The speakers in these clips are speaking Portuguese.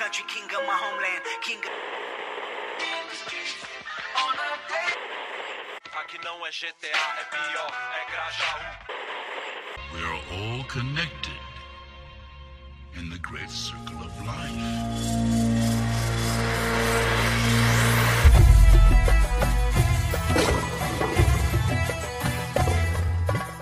country, king of my homeland, king of... Aqui não é GTA, é pior, é Grajaú.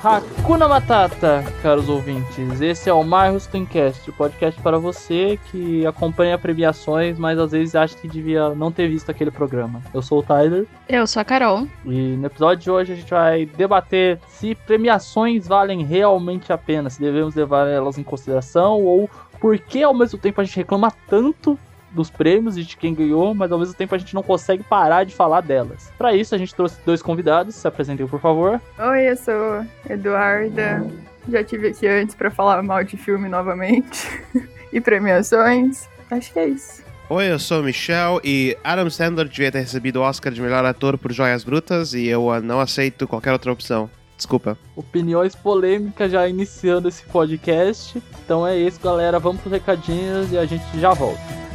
Hakuna Matata, caros ouvintes. Esse é o My Steamcast, o podcast para você que acompanha premiações, mas às vezes acha que devia não ter visto aquele programa. Eu sou o Tyler Eu sou a Carol. e no episódio de hoje a gente vai debater se premiações valem realmente a pena, se devemos levar elas em consideração ou por que ao mesmo tempo a gente reclama tanto dos prêmios e de quem ganhou, mas ao mesmo tempo a gente não consegue parar de falar delas. Para isso a gente trouxe dois convidados, se apresentem por favor. Oi, eu sou Eduarda. Já tive aqui antes pra falar mal de filme novamente e premiações. Acho que é isso. Oi, eu sou o Michel e Adam Sandler devia ter recebido o Oscar de melhor ator por Joias Brutas e eu não aceito qualquer outra opção. Desculpa. opiniões polêmicas já iniciando esse podcast. Então é isso, galera. Vamos pros recadinhos e a gente já volta.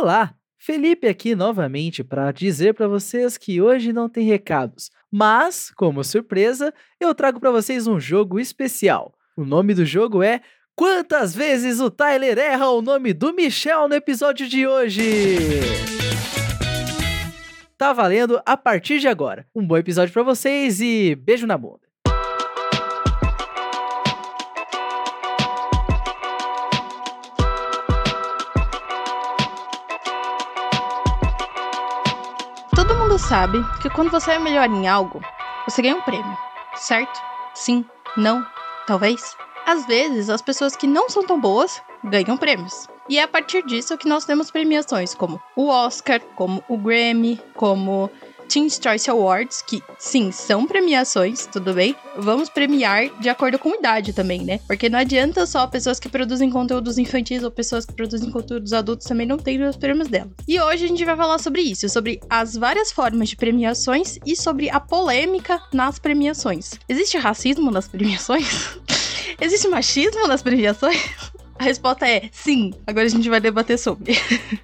Olá, Felipe aqui novamente para dizer para vocês que hoje não tem recados, mas, como surpresa, eu trago para vocês um jogo especial. O nome do jogo é Quantas vezes o Tyler erra o nome do Michel no episódio de hoje? Tá valendo a partir de agora. Um bom episódio para vocês e beijo na bunda. Sabe que quando você é melhor em algo, você ganha um prêmio, certo? Sim, não, talvez. Às vezes, as pessoas que não são tão boas ganham prêmios. E é a partir disso que nós temos premiações como o Oscar, como o Grammy, como Teen's Choice Awards, que sim, são premiações, tudo bem? Vamos premiar de acordo com idade também, né? Porque não adianta só pessoas que produzem conteúdos infantis ou pessoas que produzem conteúdos adultos também não terem os prêmios delas. E hoje a gente vai falar sobre isso, sobre as várias formas de premiações e sobre a polêmica nas premiações. Existe racismo nas premiações? Existe machismo nas premiações? A resposta é sim. Agora a gente vai debater sobre.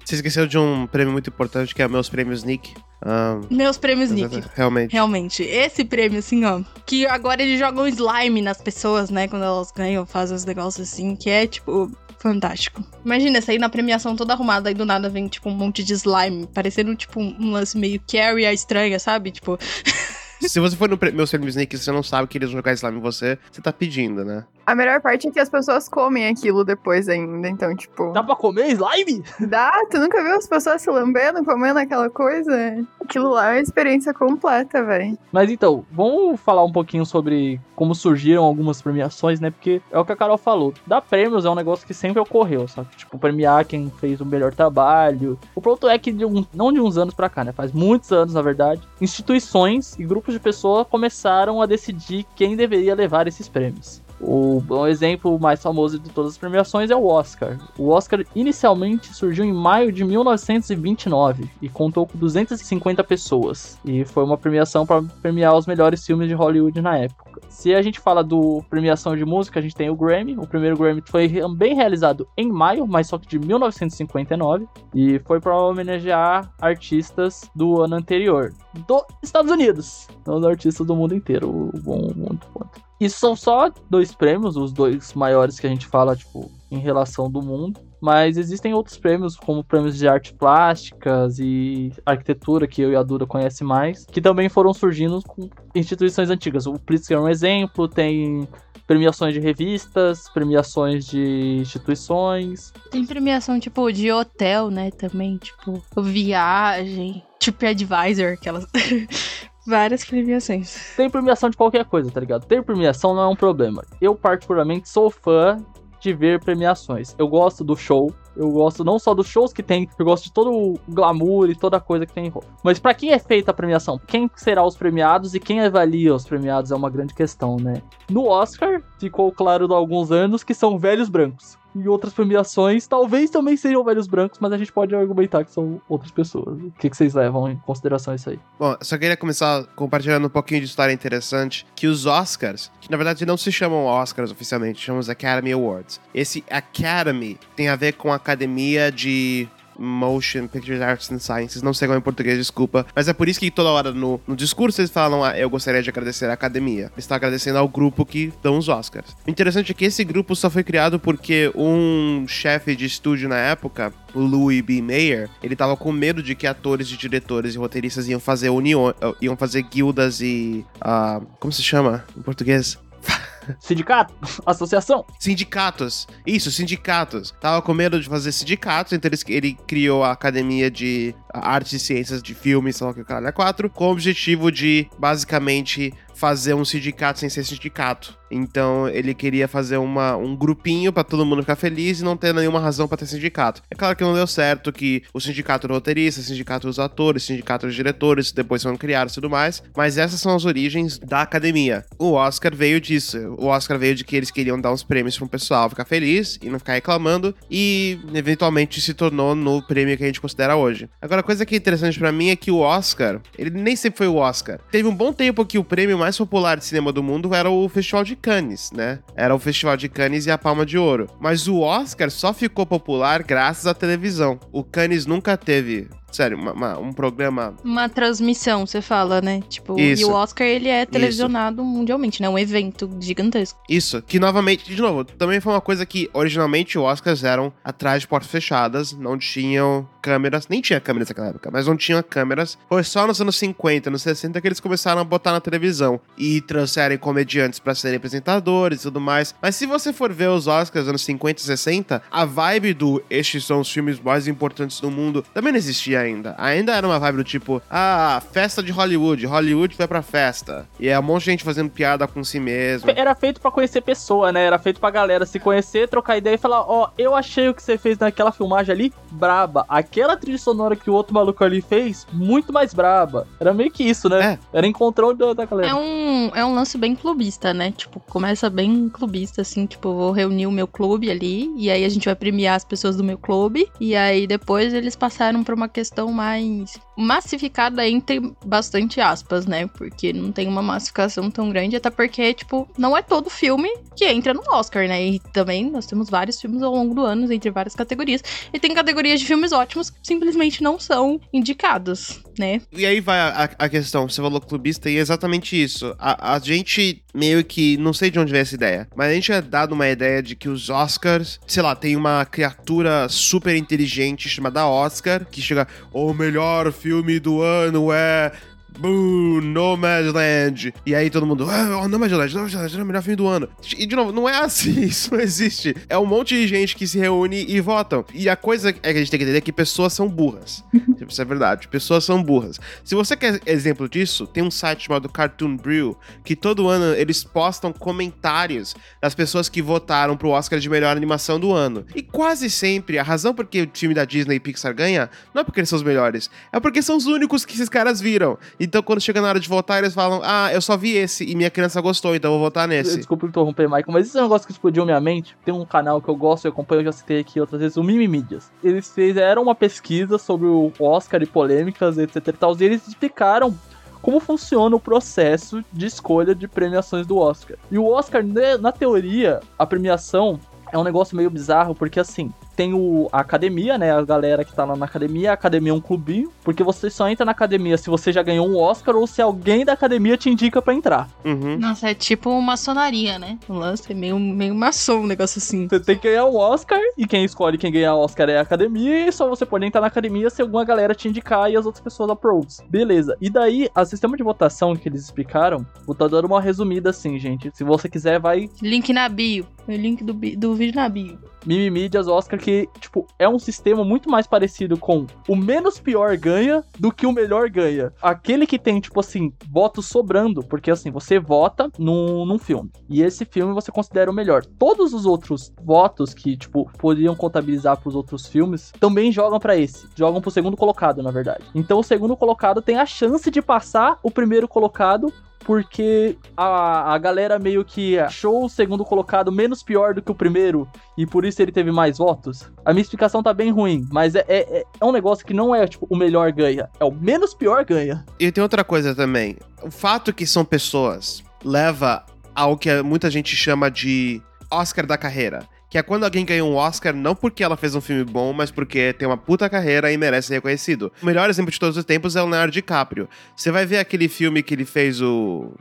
Você esqueceu de um prêmio muito importante que é meus prêmios Nick. Ah, Meus prêmios Nick. Realmente. Realmente, esse prêmio, assim, ó. Que agora eles jogam slime nas pessoas, né? Quando elas ganham, fazem os negócios assim, que é, tipo, fantástico. Imagina, sair na premiação toda arrumada e do nada vem, tipo, um monte de slime, parecendo, tipo, um lance meio Carrie a estranha, sabe? Tipo, Se você for no pre- meus prêmios Nick e você não sabe que eles vão jogar slime em você, você tá pedindo, né? A melhor parte é que as pessoas comem aquilo depois ainda. Então, tipo, Dá pra comer slime? dá? Tu nunca viu as pessoas se lambendo, comendo aquela coisa? Aquilo lá é uma experiência completa, velho. Mas então, vamos falar um pouquinho sobre como surgiram algumas premiações, né? Porque é o que a Carol falou. Dar prêmios é um negócio que sempre ocorreu, sabe? Tipo, premiar quem fez o melhor trabalho. O ponto é que, de um, não de uns anos pra cá, né? Faz muitos anos, na verdade, instituições e grupos de pessoas começaram a decidir quem deveria levar esses prêmios. O um exemplo mais famoso de todas as premiações é o Oscar. O Oscar inicialmente surgiu em maio de 1929 e contou com 250 pessoas. E foi uma premiação para premiar os melhores filmes de Hollywood na época. Se a gente fala do premiação de música, a gente tem o Grammy. O primeiro Grammy foi também realizado em maio, mas só que de 1959. E foi para homenagear artistas do ano anterior. Dos Estados Unidos. Não os artistas do mundo inteiro. Bom muito ponto. Isso são só dois prêmios, os dois maiores que a gente fala, tipo, em relação do mundo. Mas existem outros prêmios, como prêmios de artes plásticas e arquitetura, que eu e a Duda conhecem mais, que também foram surgindo com instituições antigas. O Pritzker é um exemplo, tem premiações de revistas, premiações de instituições. tem premiação, tipo, de hotel, né? Também, tipo, viagem, tipo Advisor, aquelas. Várias premiações. Tem premiação de qualquer coisa, tá ligado? Ter premiação não é um problema. Eu, particularmente, sou fã de ver premiações. Eu gosto do show. Eu gosto não só dos shows que tem, eu gosto de todo o glamour e toda a coisa que tem em volta. Mas pra quem é feita a premiação? Quem será os premiados e quem avalia os premiados é uma grande questão, né? No Oscar, ficou claro há alguns anos que são velhos brancos. Em outras premiações, talvez também sejam velhos brancos, mas a gente pode argumentar que são outras pessoas. O que, que vocês levam em consideração isso aí? Bom, só queria começar compartilhando um pouquinho de história interessante, que os Oscars, que na verdade não se chamam Oscars oficialmente, chamam os Academy Awards. Esse Academy tem a ver com a academia de Motion Pictures Arts and Sciences, não sei como é em português, desculpa, mas é por isso que toda hora no, no discurso eles falam, ah, eu gostaria de agradecer à academia. Estão agradecendo ao grupo que dão os Oscars. O interessante é que esse grupo só foi criado porque um chefe de estúdio na época, o Louis B. Mayer, ele tava com medo de que atores, de diretores e roteiristas iam fazer uniões, iam fazer guildas e. ah, como se chama em português? Sindicato? Associação? Sindicatos. Isso, sindicatos. Tava com medo de fazer sindicatos, então ele, ele criou a Academia de Artes e Ciências de Filmes, sei lá que o caralho é 4, com o objetivo de, basicamente, fazer um sindicato sem ser sindicato. Então ele queria fazer uma, um grupinho pra todo mundo ficar feliz e não ter nenhuma razão pra ter sindicato. É claro que não deu certo que o sindicato do roteirista, o sindicato dos atores, sindicato dos diretores depois foram criados e tudo mais, mas essas são as origens da academia. O Oscar veio disso. O Oscar veio de que eles queriam dar uns prêmios pro pessoal ficar feliz e não ficar reclamando e eventualmente se tornou no prêmio que a gente considera hoje. Agora, a coisa que é interessante pra mim é que o Oscar, ele nem sempre foi o Oscar. Teve um bom tempo que o prêmio mais popular de cinema do mundo era o Festival de Cannes, né? Era o Festival de Cannes e a Palma de Ouro. Mas o Oscar só ficou popular graças à televisão. O Cannes nunca teve. Sério, uma- uma- um programa Uma transmissão, você fala, né? Tipo, e Isso. o Oscar, ele é televisionado mundialmente, né? Um evento gigantesco. Isso, que novamente, de novo, também foi uma coisa que originalmente os Oscars eram atrás de portas fechadas, não tinham câmeras, nem tinha câmeras naquela época, mas não tinha câmeras. Foi só nos anos 50, nos 60 que eles começaram a botar na televisão e trouxeram comediantes pra serem apresentadores e tudo mais. Mas se você for ver os Oscars anos 50 e 60, a vibe do estes são os filmes mais importantes do mundo também não existia ainda. Ainda era uma vibe do tipo, ah, festa de Hollywood, Hollywood vai pra festa. E é um monte de gente fazendo piada com si mesmo. Era feito pra conhecer pessoa, né? Era feito pra galera se conhecer, trocar ideia e falar: Ó, eu achei o que você fez naquela filmagem ali braba. Aquela trilha sonora que o outro maluco ali fez, muito mais braba. Era meio que isso, né? Era encontrão da, da galera. É um, é um lance bem clubista, né? Tipo, começa bem clubista, assim, tipo, vou reunir o meu clube ali, e aí a gente vai premiar as pessoas do meu clube, e aí depois eles passaram pra uma questão mais massificada entre bastante aspas, né? Porque não tem uma massificação tão grande, até porque, tipo, não é todo filme que entra no Oscar, né? E também nós temos vários filmes ao longo do ano, entre várias categorias, e tem categorias de filmes ótimos que simplesmente não são indicados, né? E aí vai a, a questão, você falou clubista e é exatamente isso. A, a gente meio que, não sei de onde veio essa ideia, mas a gente é dado uma ideia de que os Oscars, sei lá, tem uma criatura super inteligente chamada Oscar, que chega, o melhor filme do ano é... Boo, Nomadland. E aí todo mundo, ah, oh, Nomadland, Nomadland é o melhor filme do ano. E de novo, não é assim, isso não existe. É um monte de gente que se reúne e votam. E a coisa é que a gente tem que entender é que pessoas são burras. Tipo, Isso é verdade, pessoas são burras. Se você quer exemplo disso, tem um site chamado Cartoon Brew, que todo ano eles postam comentários das pessoas que votaram pro Oscar de melhor animação do ano. E quase sempre, a razão por que o time da Disney e Pixar ganha, não é porque eles são os melhores, é porque são os únicos que esses caras viram. Então quando chega na hora de votar, eles falam, ah, eu só vi esse e minha criança gostou, então eu vou votar nesse. Desculpa interromper, Michael, mas isso é um negócio que explodiu minha mente. Tem um canal que eu gosto e acompanho, eu já citei aqui outras vezes, o Mimimídias. Eles fizeram uma pesquisa sobre o Oscar e polêmicas, etc e tal, e eles explicaram como funciona o processo de escolha de premiações do Oscar. E o Oscar, né, na teoria, a premiação é um negócio meio bizarro, porque assim, tem o, a academia, né? A galera que tá lá na academia. A academia é um clubinho. Porque você só entra na academia se você já ganhou um Oscar ou se alguém da academia te indica pra entrar. Uhum. Nossa, é tipo maçonaria, né? O lance é meio, meio maçom, um negócio assim. Você tem que ganhar um Oscar e quem escolhe quem ganhar o Oscar é a academia. E só você pode entrar na academia se alguma galera te indicar e as outras pessoas approves. Beleza. E daí, o sistema de votação que eles explicaram, vou tá dando uma resumida assim, gente. Se você quiser, vai Link na bio. O link do, do vídeo na bio. Mimimídias Oscar, que, tipo, é um sistema muito mais parecido com o menos pior ganha do que o melhor ganha. Aquele que tem, tipo assim, votos sobrando, porque assim, você vota num, num filme. E esse filme você considera o melhor. Todos os outros votos que, tipo, poderiam contabilizar pros outros filmes, também jogam pra esse. Jogam pro segundo colocado, na verdade. Então o segundo colocado tem a chance de passar o primeiro colocado porque a, a galera meio que achou o segundo colocado menos pior do que o primeiro e por isso ele teve mais votos? A minha explicação tá bem ruim, mas é, é, é um negócio que não é tipo o melhor ganha, é o menos pior ganha. E tem outra coisa também. O fato que são pessoas leva ao que muita gente chama de Oscar da carreira. Que é quando alguém ganha um Oscar não porque ela fez um filme bom, mas porque tem uma puta carreira e merece ser reconhecido. O melhor exemplo de todos os tempos é o Leonardo DiCaprio. Você vai ver aquele filme que ele fez o.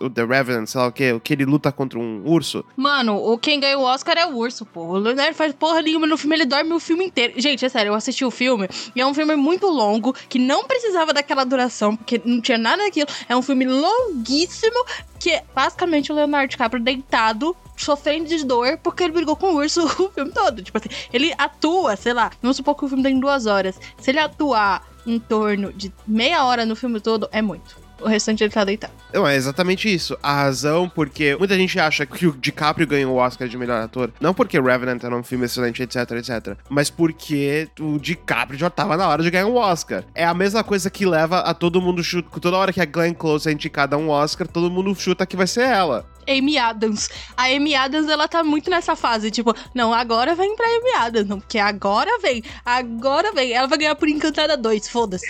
o The Revenant, sei lá o que, o que ele luta contra um urso. Mano, o quem ganha o Oscar é o urso, pô. O Leonardo faz porra nenhuma no filme, ele dorme o filme inteiro. Gente, é sério, eu assisti o filme e é um filme muito longo, que não precisava daquela duração, porque não tinha nada daquilo. É um filme longuíssimo, que é basicamente o Leonardo DiCaprio deitado, sofrendo de dor, porque ele brigou com o urso o filme todo. Tipo assim, ele atua, sei lá, vamos supor que o filme tem duas horas. Se ele atuar em torno de meia hora no filme todo, é muito. O restante ele tá deitado. Não, é exatamente isso. A razão porque muita gente acha que o DiCaprio ganhou o Oscar de melhor ator, não porque Revenant era um filme excelente, etc, etc, mas porque o DiCaprio já tava na hora de ganhar um Oscar. É a mesma coisa que leva a todo mundo chuta. Toda hora que a Glenn Close é indicada a um Oscar, todo mundo chuta que vai ser ela. Amy Adams. A Amy Adams, ela tá muito nessa fase, tipo, não, agora vem pra Amy Adams, não, porque agora vem, agora vem. Ela vai ganhar por Encantada 2, foda-se.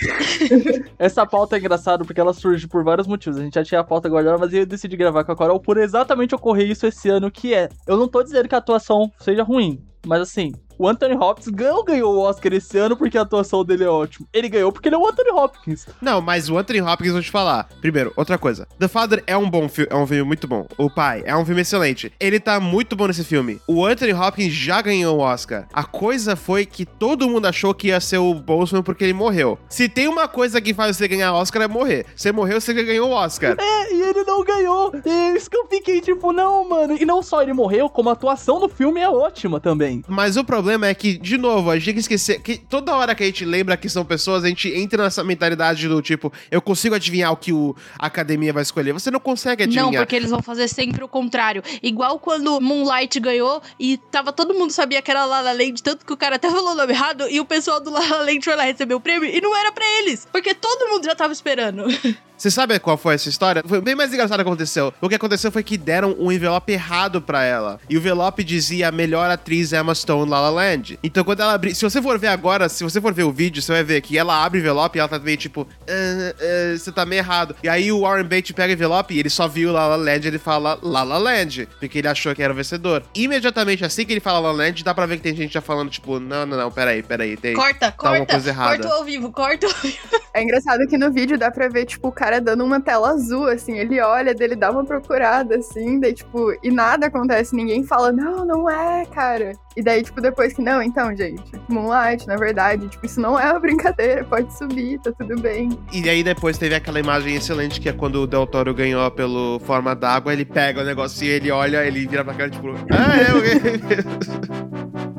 Essa pauta é engraçada porque ela por vários motivos. A gente já tinha a pauta guardada, mas eu decidi gravar com a Carol por exatamente ocorrer isso esse ano, que é... Eu não tô dizendo que a atuação seja ruim, mas assim, o Anthony Hopkins não ganhou o Oscar esse ano porque a atuação dele é ótima. Ele ganhou porque ele é o Anthony Hopkins. Não, mas o Anthony Hopkins, vou te falar. Primeiro, outra coisa. The Father é um bom filme, é um filme muito bom. O Pai é um filme excelente. Ele tá muito bom nesse filme. O Anthony Hopkins já ganhou o Oscar. A coisa foi que todo mundo achou que ia ser o Boltzmann porque ele morreu. Se tem uma coisa que faz você ganhar Oscar é morrer. Você morreu, você ganhou o Oscar. É, e ele não ganhou. É isso que eu fiquei tipo, não, mano. E não só ele morreu, como a atuação do filme é ótima também. Mas o problema é que, de novo, a gente tem que esquecer que toda hora que a gente lembra que são pessoas, a gente entra nessa mentalidade do tipo, eu consigo adivinhar o que o, a academia vai escolher. Você não consegue adivinhar. Não, porque eles vão fazer sempre o contrário. Igual quando Moonlight ganhou e tava todo mundo sabia que era La La Land, tanto que o cara até falou o nome errado e o pessoal do La La Land foi lá receber o prêmio e não era pra eles, porque todo mundo já tava esperando. Você sabe qual foi essa história? Foi bem mais engraçado que aconteceu. O que aconteceu foi que deram um envelope errado pra ela. E o envelope dizia melhor atriz Emma Stone La La Land. Então quando ela abriu... Se você for ver agora, se você for ver o vídeo, você vai ver que ela abre o envelope e ela tá meio tipo... "Ah, ah, você tá meio errado. E aí o Warren Beatty pega o envelope e ele só viu La La Land e ele fala La La Land. Porque ele achou que era o vencedor. Imediatamente assim que ele fala La La Land, dá pra ver que tem gente já falando tipo... Não, não, não, peraí, peraí. Tem... Corta, Tá uma corta, coisa errada. corta ao vivo, corta ao vivo. É engraçado que no vídeo dá pra ver, tipo, o cara dando uma tela azul, assim. Ele olha, dele dá uma procurada, assim, daí, tipo, e nada acontece. Ninguém fala, não, não é, cara. E daí, tipo, depois que, não, então, gente, Moonlight, na verdade, tipo, isso não é uma brincadeira, pode subir, tá tudo bem. E aí depois teve aquela imagem excelente que é quando o Del Toro ganhou pelo Forma d'Água, ele pega o negocinho, ele olha, ele vira pra cara, tipo... Ah, é, ok.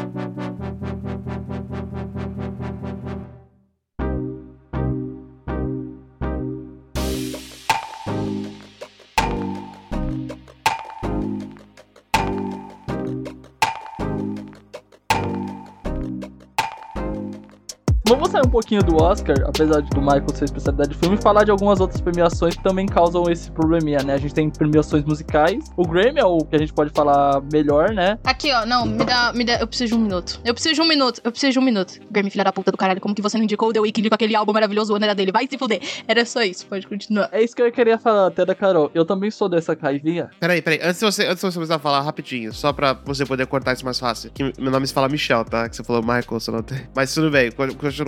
Vamos sair um pouquinho do Oscar, apesar de do Michael ser especialidade de filme, e falar de algumas outras premiações que também causam esse probleminha, né? A gente tem premiações musicais. O Grammy é o que a gente pode falar melhor, né? Aqui, ó, não, me dá, me dá, eu preciso de um minuto. Eu preciso de um minuto, eu preciso de um minuto. Grammy, filha da puta do caralho, como que você não indicou o The Weeknd com aquele álbum maravilhoso, o ano era dele? Vai se fuder. Era só isso, pode continuar. É isso que eu queria falar até da Carol. Eu também sou dessa raivinha. Peraí, peraí, antes de, você, antes de você começar a falar rapidinho, só pra você poder cortar isso mais fácil, que meu nome se fala Michel, tá? Que você falou Michael, você não tem. Mas tudo bem,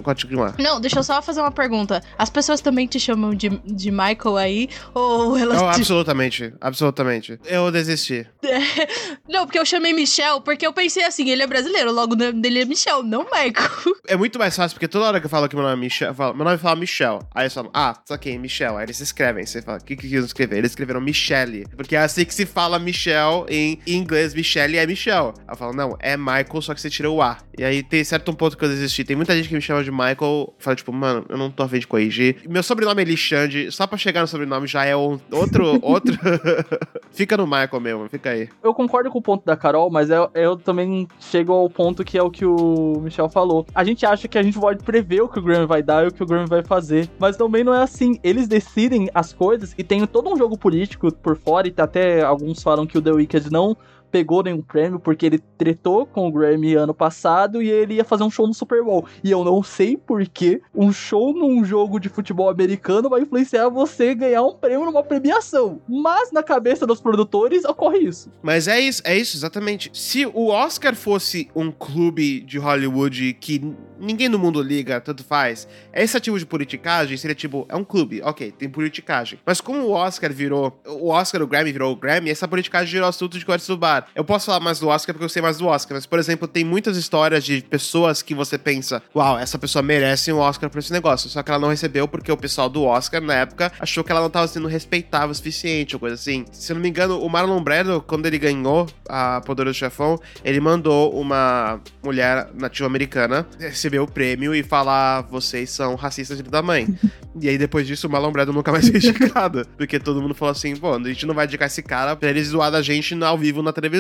pode continuar. Não, deixa eu só fazer uma pergunta. As pessoas também te chamam de, de Michael aí? Ou elas Não, te absolutamente, absolutamente. Eu desisti. Não, porque eu chamei Michel, porque eu pensei assim, ele é brasileiro, logo o nome dele é Michel, não Michael. É muito mais fácil, porque toda hora que eu falo que meu nome é Michel, eu falo, meu nome fala Michel. Aí eles falam, ah, ok, Michel. Aí eles escrevem. Você fala, o que que eles escreveram? Eles escreveram Michelle. Porque é assim que se fala Michel em inglês. Michelle é Michel. Aí eu falo, não, é Michael, só que você tirou o A. E aí tem certo um ponto que eu desisti. Tem muita gente que me chama de Michael, fala tipo, mano, eu não tô a fim de corrigir. Meu sobrenome é Lixande, só pra chegar no sobrenome já é um, outro, outro... fica no Michael mesmo, fica aí. Eu concordo com o ponto da Carol, mas eu, eu também chego ao ponto que é o que o Michel falou. A gente acha que a gente pode prever o que o Grammy vai dar e o que o Grammy vai fazer, mas também não é assim. Eles decidem as coisas e tem todo um jogo político por fora, e até alguns falam que o The Wicked não pegou nenhum prêmio porque ele tretou com o Grammy ano passado e ele ia fazer um show no Super Bowl. E eu não sei por que um show num jogo de futebol americano vai influenciar você ganhar um prêmio numa premiação. Mas na cabeça dos produtores ocorre isso. Mas é isso, é isso, exatamente. Se o Oscar fosse um clube de Hollywood que ninguém no mundo liga, tanto faz, esse tipo de politicagem seria tipo, é um clube, ok, tem politicagem. Mas como o Oscar virou, o Oscar, o Grammy virou o Grammy, essa politicagem virou assunto de conversa do bar. Eu posso falar mais do Oscar porque eu sei mais do Oscar, mas, por exemplo, tem muitas histórias de pessoas que você pensa, uau, essa pessoa merece um Oscar por esse negócio, só que ela não recebeu porque o pessoal do Oscar, na época, achou que ela não estava sendo respeitável o suficiente, ou coisa assim. Se eu não me engano, o Marlon Brando, quando ele ganhou a Poderoso Chefão, ele mandou uma mulher nativa americana receber o prêmio e falar, vocês são racistas de da mãe. e aí, depois disso, o Marlon Brando nunca mais foi indicado, porque todo mundo falou assim, pô, a gente não vai indicar esse cara pra ele zoar da gente ao vivo na televisão.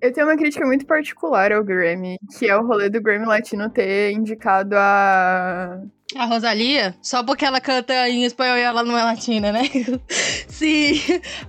Eu tenho uma crítica muito particular ao Grammy, que é o rolê do Grammy Latino ter indicado a A Rosalia? Só porque ela canta em espanhol e ela não é latina, né? sim,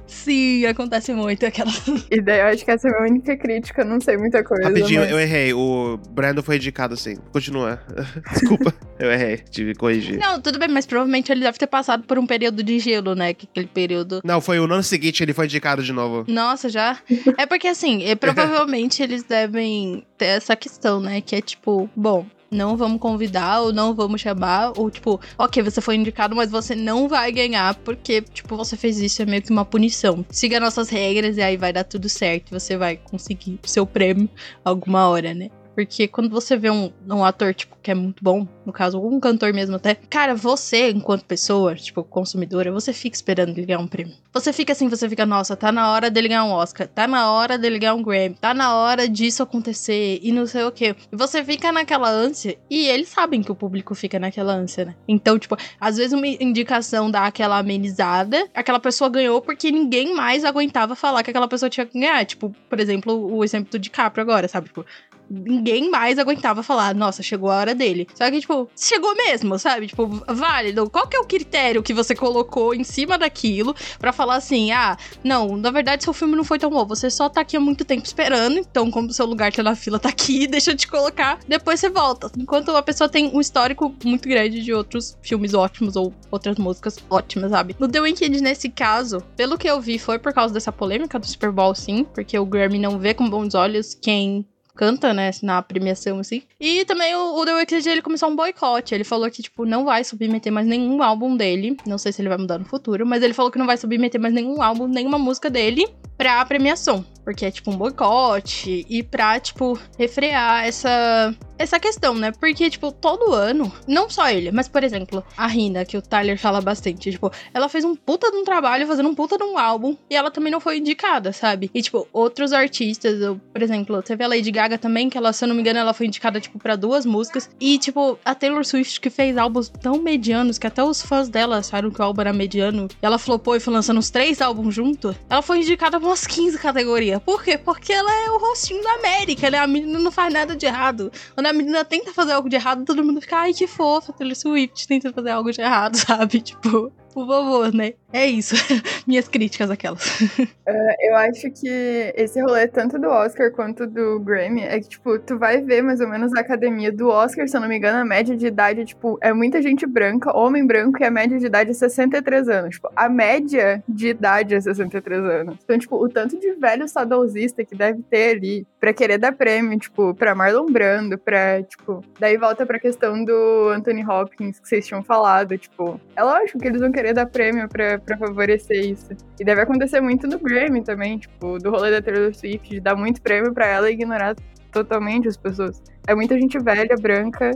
sim, acontece muito aquela. E daí eu acho que essa é a minha única crítica, eu não sei muita coisa. Rapidinho, mas... eu errei. O Brando foi indicado sim. Continua. Desculpa, eu errei. Tive que corrigir. Não, tudo bem, mas provavelmente ele deve ter passado por um período de gelo, né? Que aquele período. Não, foi o ano seguinte, ele foi indicado de novo. Nossa, já? É porque assim, provavelmente eles devem ter essa questão, né? Que é tipo, bom, não vamos convidar ou não vamos chamar, ou tipo, ok, você foi indicado, mas você não vai ganhar porque, tipo, você fez isso, é meio que uma punição. Siga nossas regras e aí vai dar tudo certo, você vai conseguir seu prêmio alguma hora, né? Porque quando você vê um, um ator, tipo, que é muito bom, no caso, um cantor mesmo até, cara, você, enquanto pessoa, tipo, consumidora, você fica esperando ele ganhar um prêmio. Você fica assim, você fica, nossa, tá na hora dele ganhar um Oscar, tá na hora dele ganhar um Grammy, tá na hora disso acontecer e não sei o quê. E você fica naquela ânsia, e eles sabem que o público fica naquela ânsia, né? Então, tipo, às vezes uma indicação dá aquela amenizada, aquela pessoa ganhou porque ninguém mais aguentava falar que aquela pessoa tinha que ganhar. Tipo, por exemplo, o exemplo do DiCaprio agora, sabe? Tipo, ninguém mais aguentava falar, nossa, chegou a hora dele. Só que, tipo, chegou mesmo, sabe? Tipo, válido. Qual que é o critério que você colocou em cima daquilo pra falar assim, ah, não, na verdade seu filme não foi tão bom, você só tá aqui há muito tempo esperando, então como seu lugar tá na fila tá aqui, deixa eu te colocar, depois você volta. Enquanto a pessoa tem um histórico muito grande de outros filmes ótimos ou outras músicas ótimas, sabe? No The Weeknd, nesse caso, pelo que eu vi, foi por causa dessa polêmica do Super Bowl, sim, porque o Grammy não vê com bons olhos quem canta, né, na premiação, assim. E também o, o The Weeknd, ele começou um boicote. Ele falou que, tipo, não vai submeter mais nenhum álbum dele. Não sei se ele vai mudar no futuro, mas ele falou que não vai submeter mais nenhum álbum, nenhuma música dele pra premiação. Porque é, tipo, um boicote e pra, tipo, refrear essa, essa questão, né? Porque, tipo, todo ano, não só ele, mas, por exemplo, a Rina, que o Tyler fala bastante, tipo, ela fez um puta de um trabalho fazendo um puta de um álbum e ela também não foi indicada, sabe? E, tipo, outros artistas, eu, por exemplo, vê a Lady Gaga também, que ela, se eu não me engano, ela foi indicada, tipo, pra duas músicas. E, tipo, a Taylor Swift, que fez álbuns tão medianos que até os fãs dela acharam que o álbum era mediano. E ela flopou e foi lançando uns três álbuns junto. Ela foi indicada pra umas 15 categorias. Por quê? Porque ela é o rostinho da América, né? A menina não faz nada de errado. Quando a menina tenta fazer algo de errado, todo mundo fica, ai, que fofa, Taylor Swift tenta fazer algo de errado, sabe? Tipo, por favor, né? É isso. Minhas críticas aquelas. Uh, eu acho que esse rolê, tanto do Oscar quanto do Grammy, é que, tipo, tu vai ver mais ou menos a academia do Oscar, se eu não me engano, a média de idade, tipo, é muita gente branca, homem branco, e a média de idade é 63 anos. Tipo, a média de idade é 63 anos. Então, tipo, o tanto de velho saudosista que deve ter ali pra querer dar prêmio, tipo, pra Marlon Brando, pra, tipo, daí volta pra questão do Anthony Hopkins, que vocês tinham falado, tipo, é lógico que eles vão querer dar prêmio pra, pra favorecer isso. E deve acontecer muito no Grammy também, tipo, do rolê da Taylor Swift, de dar muito prêmio pra ela e ignorar totalmente as pessoas. É muita gente velha, branca,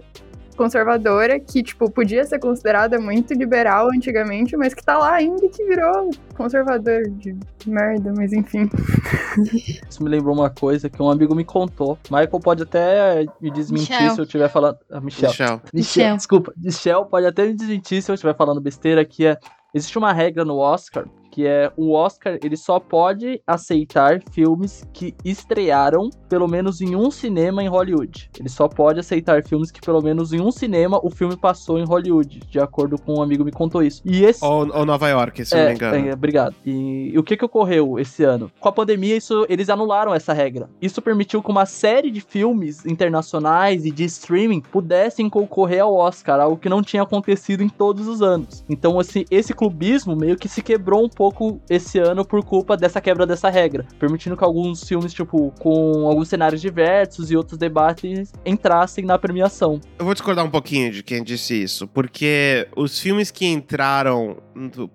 conservadora que, tipo, podia ser considerada muito liberal antigamente, mas que tá lá ainda e que virou conservador de merda, mas enfim. Isso me lembrou uma coisa que um amigo me contou. Michael pode até me desmentir Michel. se eu estiver falando. Ah, Michel. Michel. Michel. Desculpa. Michel pode até me desmentir se eu estiver falando besteira, que é. Existe uma regra no Oscar que é o Oscar ele só pode aceitar filmes que estrearam pelo menos em um cinema em Hollywood. Ele só pode aceitar filmes que pelo menos em um cinema o filme passou em Hollywood, de acordo com um amigo me contou isso. E esse Ou, ou Nova York, se eu não me engano. é, obrigado. E, e o que que ocorreu esse ano? Com a pandemia, isso, eles anularam essa regra. Isso permitiu que uma série de filmes internacionais e de streaming pudessem concorrer ao Oscar, algo que não tinha acontecido em todos os anos. Então, assim, esse clubismo meio que se quebrou um pouco esse ano por culpa dessa quebra dessa regra, permitindo que alguns filmes, tipo, com alguns cenários diversos e outros debates entrassem na premiação. Eu vou discordar um pouquinho de quem disse isso, porque os filmes que entraram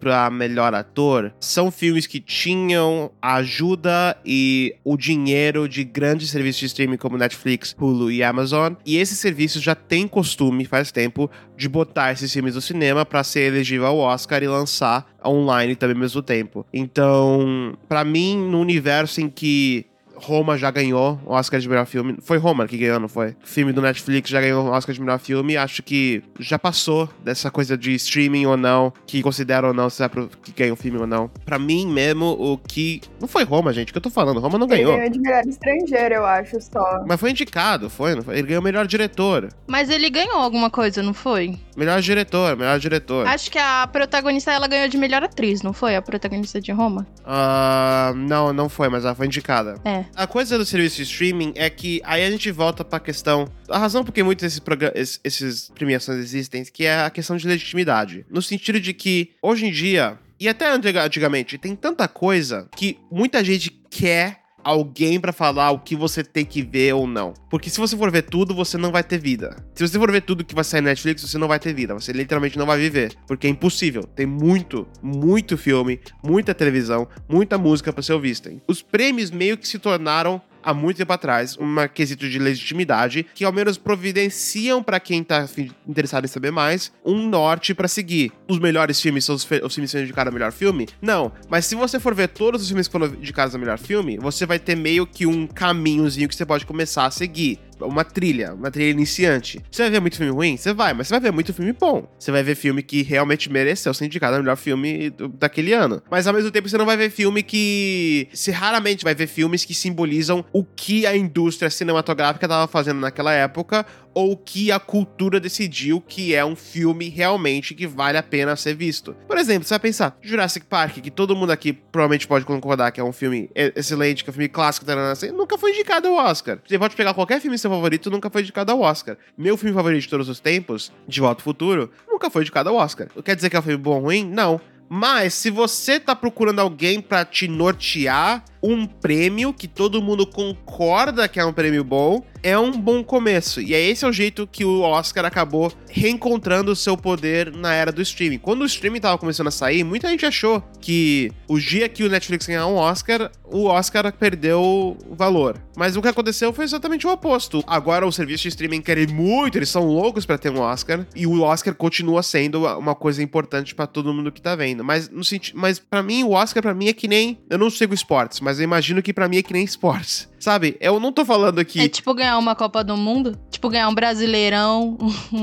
pra melhor ator são filmes que tinham a ajuda e o dinheiro de grandes serviços de streaming como Netflix, Hulu e Amazon, e esses serviços já têm costume, faz tempo, de botar esses filmes no cinema pra ser elegível ao Oscar e lançar online também ao mesmo tempo. Então, pra mim, no universo em que Roma já ganhou o Oscar de melhor filme. Foi Roma que ganhou, não foi? O filme do Netflix já ganhou o Oscar de melhor filme. Acho que já passou dessa coisa de streaming ou não, que considera ou não se é pro que ganha o filme ou não. Pra mim mesmo, o que. Não foi Roma, gente, o que eu tô falando? Roma não Ele ganhou. ganhou de melhor estrangeiro, eu acho, só. Mas foi indicado, foi? Não foi? Ele ganhou melhor diretor. Mas ele ganhou alguma coisa, não foi? Melhor diretor, melhor diretor. Acho que a protagonista ela ganhou de melhor atriz, não foi? A protagonista de Roma? Ah, não, não foi, mas ela foi indicada. É. A coisa do serviço de streaming é que aí a gente volta pra questão. A razão por que muitos desses, progra- es- esses premiações existem, que é a questão de legitimidade. No sentido de que, hoje em dia, e até antiga- antigamente, tem tanta coisa que muita gente quer alguém pra falar o que você tem que ver ou não. Porque se você for ver tudo, você não vai ter vida. Se você for ver tudo que vai sair na Netflix, você não vai ter vida. Você literalmente não vai viver. Porque é impossível. Tem muito, muito filme, muita televisão, muita música pra ser vista. Os prêmios meio que se tornaram há muito tempo atrás, um quesito de legitimidade que ao menos providenciam pra quem tá afim- interessado em saber mais um norte pra seguir. Os melhores filmes são os, os filmes que são indicados a melhor filme? Não, mas se você for ver todos os filmes que foram indicados a melhor filme, você vai ter meio que um caminhozinho que você pode começar a seguir. Uma trilha, uma trilha iniciante. Você vai ver muito filme ruim? Você vai, mas você vai ver muito filme bom. Você vai ver filme que realmente mereceu ser indicado a melhor filme do- daquele ano. Mas ao mesmo tempo você não vai ver filme que. Você raramente vai ver filmes que simbolizam o que a indústria cinematográfica estava fazendo naquela época ou que a cultura decidiu que é um filme realmente que vale a pena ser visto. Por exemplo, você vai pensar, Jurassic Park, que todo mundo aqui provavelmente pode concordar que é um filme excelente, que é um filme clássico, assim, nunca foi indicado ao Oscar. Você pode pegar qualquer filme seu favorito, nunca foi indicado ao Oscar. Meu filme favorito de todos os tempos, De Volta ao Futuro, nunca foi indicado ao Oscar. Quer dizer que é um filme bom ou ruim? Não. Mas se você tá procurando alguém pra te nortear um prêmio que todo mundo concorda que é um prêmio bom, é um bom começo. E é esse é o jeito que o Oscar acabou reencontrando o seu poder na era do streaming. Quando o streaming tava começando a sair, muita gente achou que o dia que o Netflix ganhar um Oscar, o Oscar perdeu o valor. Mas o que aconteceu foi exatamente o oposto. Agora os serviços de streaming querem muito, eles são loucos pra ter um Oscar, e o Oscar continua sendo uma coisa importante pra todo mundo que tá vendo. Mas no sentido, mas para mim o Oscar pra mim é que nem, eu não sigo esportes, mas eu imagino que pra mim é que nem esportes. Sabe? Eu não tô falando aqui É tipo ganhar uma Copa do Mundo? Tipo ganhar um Brasileirão?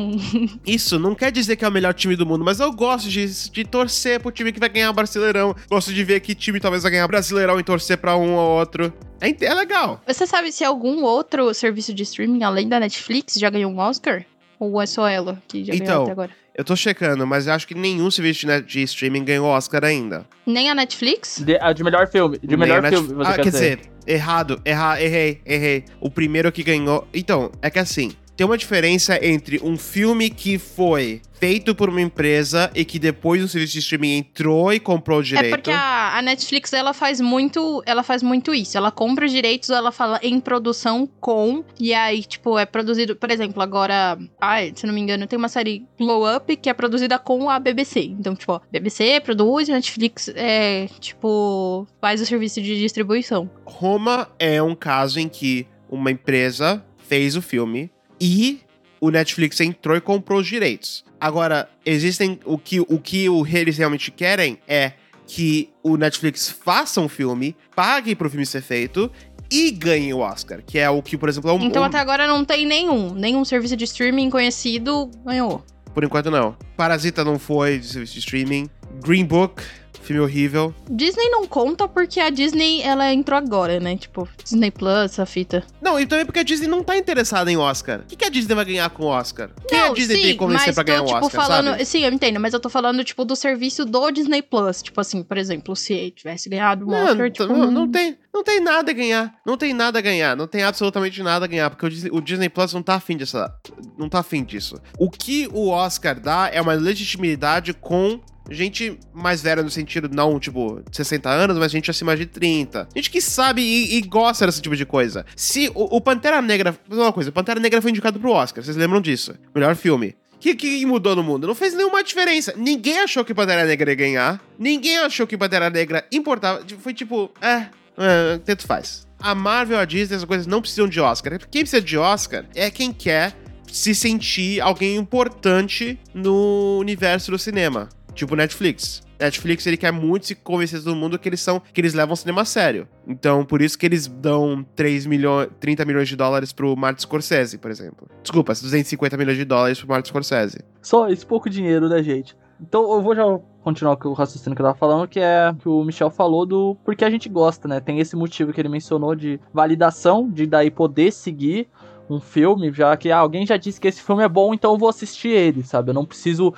Isso não quer dizer que é o melhor time do mundo, mas eu gosto de, de torcer pro time que vai ganhar o Brasileirão. Gosto de ver que time talvez vai ganhar o Brasileirão e torcer pra um ou outro. É, é legal. Você sabe se algum outro serviço de streaming, além da Netflix, já ganhou um Oscar? Ou é só ela que já Então, ganhou até agora? Eu tô checando, mas eu acho que nenhum serviço de, streaming ganhou Oscar ainda. Nem a Netflix? De, a de melhor filme. De Nem melhor filme, você ah, quer, quer dizer. dizer, errado, errar, errei, errei. O primeiro que ganhou. Então, é que assim, tem uma diferença entre um filme que foi feito por uma empresa e que depois o serviço de streaming entrou e comprou o direito. É porque a, a Netflix ela faz muito, ela faz muito isso. Ela compra os direitos, ela fala em produção com e aí tipo é produzido, por exemplo, agora, ai, se não me engano, tem uma série Glow Up que é produzida com a BBC. Então, tipo, ó, BBC produz, Netflix é, tipo, faz o serviço de distribuição. Roma é um caso em que uma empresa fez o filme e o Netflix entrou e comprou os direitos. Agora, existem. O que, o que o- eles realmente querem é que o Netflix faça um filme, pague pro filme ser feito e ganhe o Oscar. Que é o que, por exemplo, é um. Então até agora não tem nenhum. Nenhum serviço de streaming conhecido ganhou. Por enquanto, não. Parasita não foi de serviço de streaming. Green Book, filme horrível. Disney não conta porque a Disney, ela entrou agora, né? Tipo, Disney Plus, essa fita. Não, e também porque a Disney não tá interessada em Oscar. O que, que a Disney vai ganhar com o Oscar? Quem não, a Disney sim, tem que convencer pra ganhar tô, um tipo, Oscar, falando... sabe? Sim, eu entendo, mas eu tô falando, tipo, do serviço do Disney Plus. Tipo assim, por exemplo, se tivesse ganhado um Não, Oscar, não, tipo... não, não tem, não tem nada a ganhar. Não tem nada a ganhar. Não tem absolutamente nada a ganhar. Porque o Disney, o Disney Plus não tá afim dessa. Não tá afim disso. O que o Oscar dá é uma legitimidade com. Gente mais velha no sentido, não, tipo, 60 anos, mas gente acima de 30. Gente que sabe e, e gosta desse tipo de coisa. Se o, o Pantera Negra. Uma coisa, o Pantera Negra foi indicado pro Oscar, vocês lembram disso? Melhor filme. O que, que mudou no mundo? Não fez nenhuma diferença. Ninguém achou que Pantera Negra ia ganhar. Ninguém achou que Pantera Negra importava. Tipo, Foi tipo, é, é, tanto faz. A Marvel, a Disney, essas coisas não precisam de Oscar. Quem precisa de Oscar é quem quer se sentir alguém importante no universo do cinema. Tipo Netflix. Netflix, ele quer muito se convencer todo mundo que eles são, que eles levam o cinema a sério. Então, por isso que eles dão 3 milhões, 30 milhões de dólares pro Martin Scorsese, por exemplo. Desculpa, 250 milhões de dólares pro Martin Scorsese. Só esse pouco dinheiro, né, gente? Então eu vou já continuar com o raciocínio que eu tava falando, que é que o Michel falou do porque a gente gosta, né? Tem esse motivo que ele mencionou de validação, de daí poder seguir um filme, já que ah, alguém já disse que esse filme é bom, então eu vou assistir ele, sabe? Eu não preciso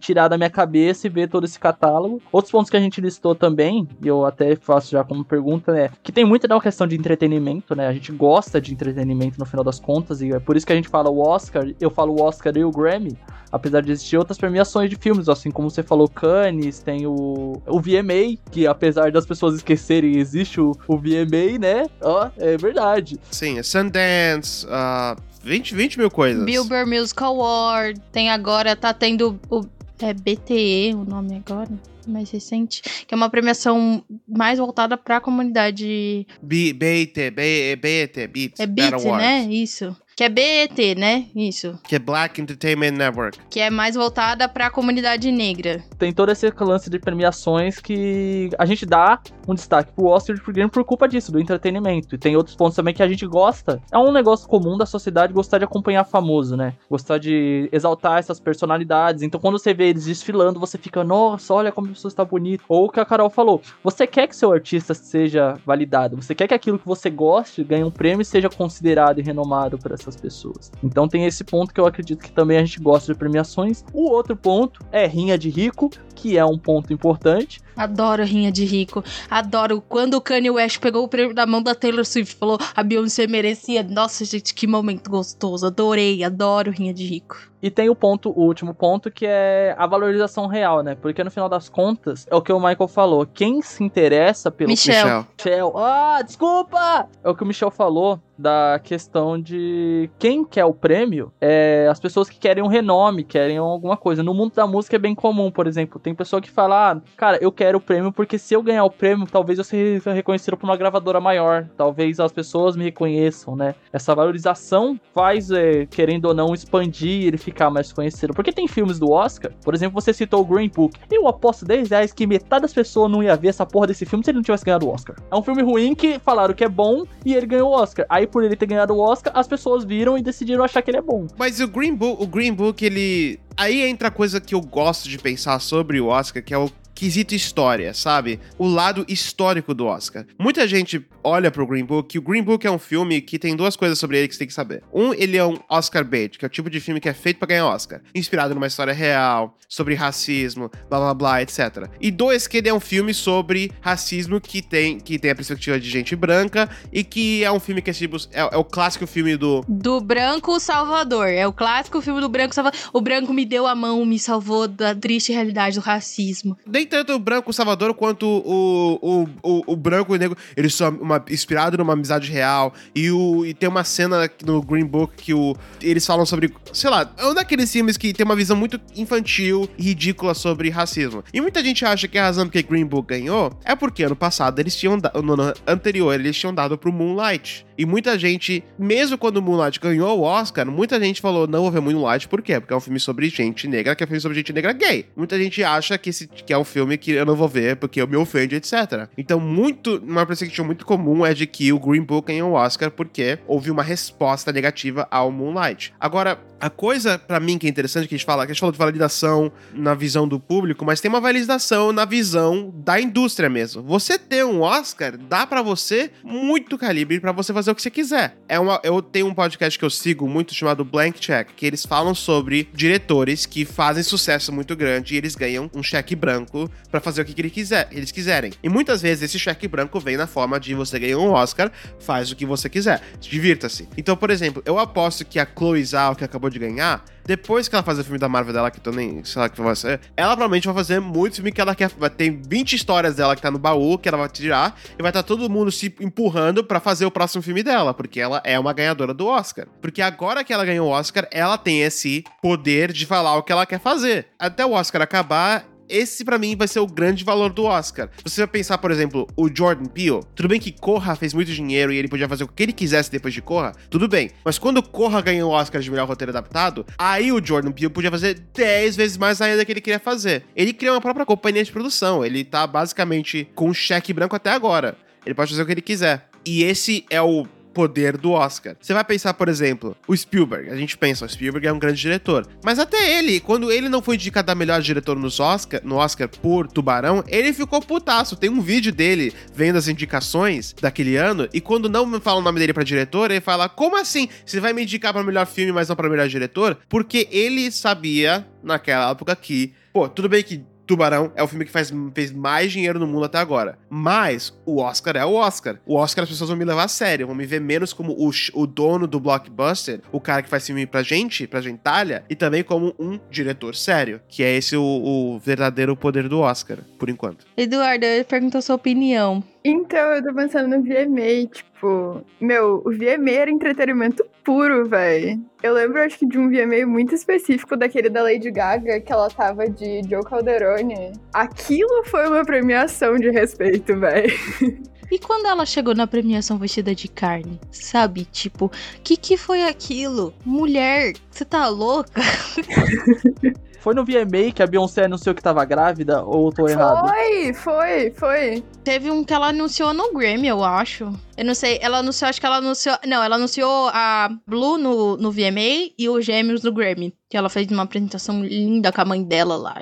tirar da minha cabeça e ver todo esse catálogo. Outros pontos que a gente listou também, e eu até faço já como pergunta, é que tem muito da questão de entretenimento, né? A gente gosta de entretenimento no final das contas, e é por isso que a gente fala o Oscar, eu falo o Oscar e o Grammy, apesar de existir outras premiações de filmes, assim como você falou, Cannes, tem o, o VMA, que apesar das pessoas esquecerem, existe o, o VMA, né? Ó, é verdade. Sim, é Sundance, ah, 20, 20 mil coisas. Billboard Music Award. Tem agora, tá tendo o é BTE, o nome agora, mais recente, que é uma premiação mais voltada pra comunidade. B, BET, B, BET, Beat, É BET, né? Isso. Que é BET, né? Isso. Que é Black Entertainment Network. Que é mais voltada pra comunidade negra. Tem todo esse lance de premiações que a gente dá um destaque pro Oscar pro Grammy por culpa disso, do entretenimento. E tem outros pontos também que a gente gosta. É um negócio comum da sociedade gostar de acompanhar famoso, né? Gostar de exaltar essas personalidades. Então quando você vê eles desfilando, você fica, nossa, olha como a pessoa está bonita. Ou o que a Carol falou, você quer que seu artista seja validado, você quer que aquilo que você goste ganhe um prêmio e seja considerado e renomado por essas pessoas. Então tem esse ponto que eu acredito que também a gente gosta de premiações. O outro ponto é rinha de rico, que é um ponto importante. Adoro rinha de rico. Adoro quando o Kanye West pegou o prêmio da mão da Taylor Swift e falou a Beyoncé merecia. Nossa, gente, que momento gostoso. Adorei, adoro rinha de rico. E tem o ponto, o último ponto, que é a valorização real, né? Porque no final das contas, é o que o Michael falou. Quem se interessa pelo Michel. Michel. Michel. Ah, desculpa! É o que o Michel falou da questão de quem quer o prêmio é as pessoas que querem um renome, querem alguma coisa. No mundo da música é bem comum, por exemplo. Tem pessoa que fala, ah, cara, eu quero o prêmio porque se eu ganhar o prêmio, talvez eu seja reconhecido por uma gravadora maior. Talvez as pessoas me reconheçam, né? Essa valorização faz, é, querendo ou não, expandir e ficar mais conhecido. Porque tem filmes do Oscar, por exemplo, você citou o Green Book. Eu aposto 10 reais que metade das pessoas não ia ver essa porra desse filme se ele não tivesse ganhado o Oscar. É um filme ruim que falaram que é bom e ele ganhou o Oscar. Aí, por ele ter ganhado o Oscar, as pessoas viram e decidiram achar que ele é bom. Mas o Green Book, o Green Book, ele. Aí entra a coisa que eu gosto de pensar sobre o Oscar, que é o quesito história, sabe? O lado histórico do Oscar. Muita gente olha pro Green Book, e o Green Book é um filme que tem duas coisas sobre ele que você tem que saber. Um, ele é um Oscar bait, que é o tipo de filme que é feito pra ganhar Oscar. Inspirado numa história real, sobre racismo, blá blá blá, etc. E dois, que ele é um filme sobre racismo que tem, que tem a perspectiva de gente branca e que é um filme que é tipo, é, é o clássico filme do Do Branco Salvador. É o clássico filme do Branco Salvador. O branco me deu a mão, me salvou da triste realidade do racismo. Nem tanto o branco salvador quanto o, o, o, o branco e o negro. Eles são uma, inspirado numa amizade real. E, o, e tem uma cena no Green Book que o, eles falam sobre. Sei lá, é um daqueles filmes que tem uma visão muito infantil e ridícula sobre racismo. E muita gente acha que a razão porque Green Book ganhou é porque ano passado eles tinham. da- No ano anterior eles tinham dado pro Moonlight. E muita gente, mesmo quando o Moonlight ganhou o Oscar, muita gente falou: não vou ver Moonlight, por quê? Porque é um filme sobre gente negra, que é um filme sobre gente negra gay. Muita gente acha que, esse, que é um filme que eu não vou ver porque eu me ofende, etc. Então, muito, uma perspectiva muito comum é de que o Green Book ganhou o Oscar porque houve uma resposta negativa ao Moonlight. Agora, a coisa pra mim que é interessante que a gente fala, que a gente falou de validação na visão do público, mas tem uma validação na visão da indústria mesmo. Você ter um Oscar dá pra você muito calibre pra você fazer o que você quiser. É uma, eu tenho um podcast que eu sigo muito chamado Blank Check, que eles falam sobre diretores que fazem sucesso muito grande e eles ganham um cheque branco pra fazer o que ele quiser, eles quiserem. E muitas vezes esse cheque branco vem na forma de você ganhar um Oscar, faz o que você quiser. Divirta-se. Então, por exemplo, eu aposto que a Chloe Zhao, que acabou de ganhar, depois que ela fazer o filme da Marvel dela, que eu nem sei lá que vai ser, ela provavelmente vai fazer muito filme que ela quer. Vai ter 20 histórias dela que tá no baú, que ela vai tirar, e vai estar todo mundo se empurrando pra fazer o próximo filme dela, porque ela é uma ganhadora do Oscar. Porque agora que ela ganhou o Oscar, ela tem esse poder de falar o que ela quer fazer. Até o Oscar acabar, esse pra mim vai ser o grande valor do Oscar. Você vai pensar, por exemplo, o Jordan Peele. Tudo bem que Corra fez muito dinheiro e ele podia fazer o que ele quisesse depois de Corra. Tudo bem. Mas quando Corra ganhou o Oscar de melhor roteiro adaptado, aí o Jordan Peele podia fazer 10 vezes mais ainda que ele queria fazer. Ele criou uma própria companhia de produção. Ele tá basicamente com um cheque branco até agora. Ele pode fazer o que ele quiser. E esse é o poder do Oscar. Você vai pensar, por exemplo, o Spielberg. A gente pensa, o Spielberg é um grande diretor. Mas até ele, quando ele não foi indicado a melhor diretor nos Oscar, no Oscar por Tubarão, ele ficou putaço. Tem um vídeo dele vendo as indicações daquele ano, e quando não me fala o nome dele pra diretor, ele fala: Como assim? Você vai me indicar pra melhor filme, mas não pra melhor diretor? Porque ele sabia, naquela época, que, pô, tudo bem que Tubarão é o filme que faz, fez mais dinheiro no mundo até agora. Mas o Oscar é o Oscar. O Oscar as pessoas vão me levar a sério, vão me ver menos como o, o dono do blockbuster, o cara que faz filme pra gente, pra gentalha, e também como um diretor sério. Que é esse o, o verdadeiro poder do Oscar, por enquanto. Eduardo, ele perguntou sua opinião. Então, eu tô pensando no VMA, tipo, meu, o VMA era entretenimento puro, velho. Eu lembro, acho que de um VMA muito específico daquele da Lady Gaga, que ela tava de Joe Calderone. Aquilo foi uma premiação de respeito, velho. E quando ela chegou na premiação vestida de carne, sabe? Tipo, que que foi aquilo? Mulher, você tá louca? Foi no VMA que a Beyoncé anunciou que tava grávida ou eu tô errado? Foi, foi, foi. Teve um que ela anunciou no Grammy, eu acho. Eu não sei, ela anunciou, acho que ela anunciou. Não, ela anunciou a Blue no, no VMA e os Gêmeos no Grammy. Que ela fez uma apresentação linda com a mãe dela lá.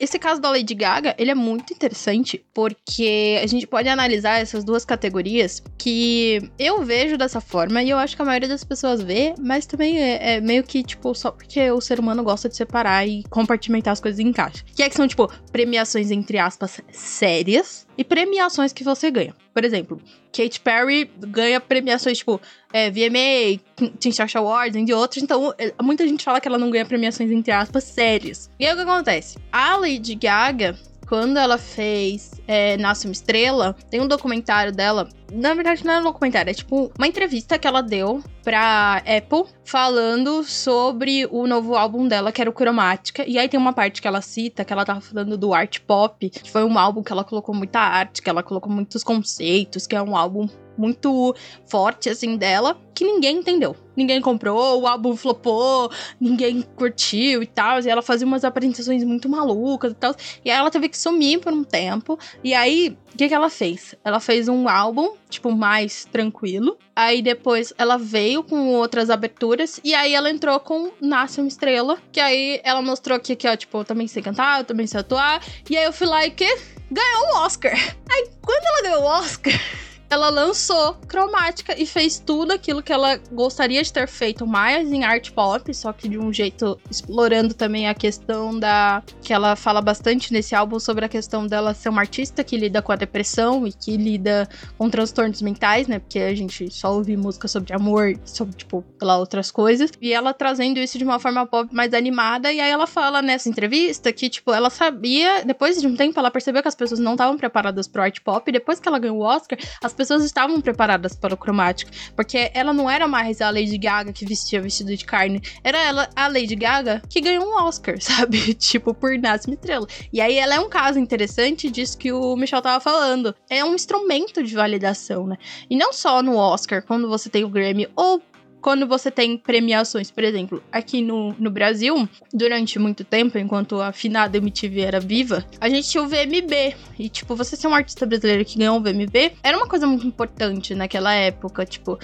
Esse caso da Lady Gaga, ele é muito interessante, porque a gente pode analisar essas duas categorias que eu vejo dessa forma e eu acho que a maioria das pessoas vê, mas também é, é meio que, tipo, só porque o ser humano gosta de separar e compartimentar as coisas em caixa. Que é que são, tipo, premiações, entre aspas, sérias e premiações que você ganha. Por exemplo, Katy Perry ganha premiações tipo é, VMA, Teen Search Awards, entre outros. Então, é, muita gente fala que ela não ganha premiações, entre aspas, sérias. E aí o que acontece? A Lady Gaga, quando ela fez é, Nasce uma Estrela, tem um documentário dela. Na verdade, não é um documentário, é tipo uma entrevista que ela deu pra Apple falando sobre o novo álbum dela, que era o Cromática. E aí tem uma parte que ela cita que ela tava falando do Art Pop, que foi um álbum que ela colocou muita arte, que ela colocou muitos conceitos, que é um álbum muito forte, assim, dela, que ninguém entendeu. Ninguém comprou, o álbum flopou, ninguém curtiu e tal. E ela fazia umas apresentações muito malucas e tal. E aí ela teve que sumir por um tempo. E aí, o que, que ela fez? Ela fez um álbum, tipo, mais tranquilo. Aí depois ela veio com outras aberturas. E aí ela entrou com Nasce uma Estrela. Que aí ela mostrou que, que ó, tipo, eu também sei cantar, eu também sei atuar. E aí eu fui lá e que ganhou o Oscar. Aí quando ela ganhou o Oscar. ela lançou Cromática e fez tudo aquilo que ela gostaria de ter feito mais em art pop, só que de um jeito explorando também a questão da que ela fala bastante nesse álbum sobre a questão dela ser uma artista que lida com a depressão e que lida com transtornos mentais, né? Porque a gente só ouve música sobre amor, sobre tipo, lá outras coisas, e ela trazendo isso de uma forma pop mais animada. E aí ela fala nessa entrevista que tipo, ela sabia, depois de um tempo ela percebeu que as pessoas não estavam preparadas pro art pop, e depois que ela ganhou o Oscar, as pessoas estavam preparadas para o cromático, porque ela não era mais a Lady Gaga que vestia vestido de carne, era ela a Lady Gaga que ganhou um Oscar, sabe? tipo, por Nasce Estrela. E aí ela é um caso interessante disso que o Michel tava falando. É um instrumento de validação, né? E não só no Oscar, quando você tem o Grammy, ou quando você tem premiações, por exemplo, aqui no, no Brasil, durante muito tempo, enquanto a finada MTV era viva, a gente tinha o VMB. E, tipo, você ser um artista brasileiro que ganhou o VMB era uma coisa muito importante naquela época. Tipo,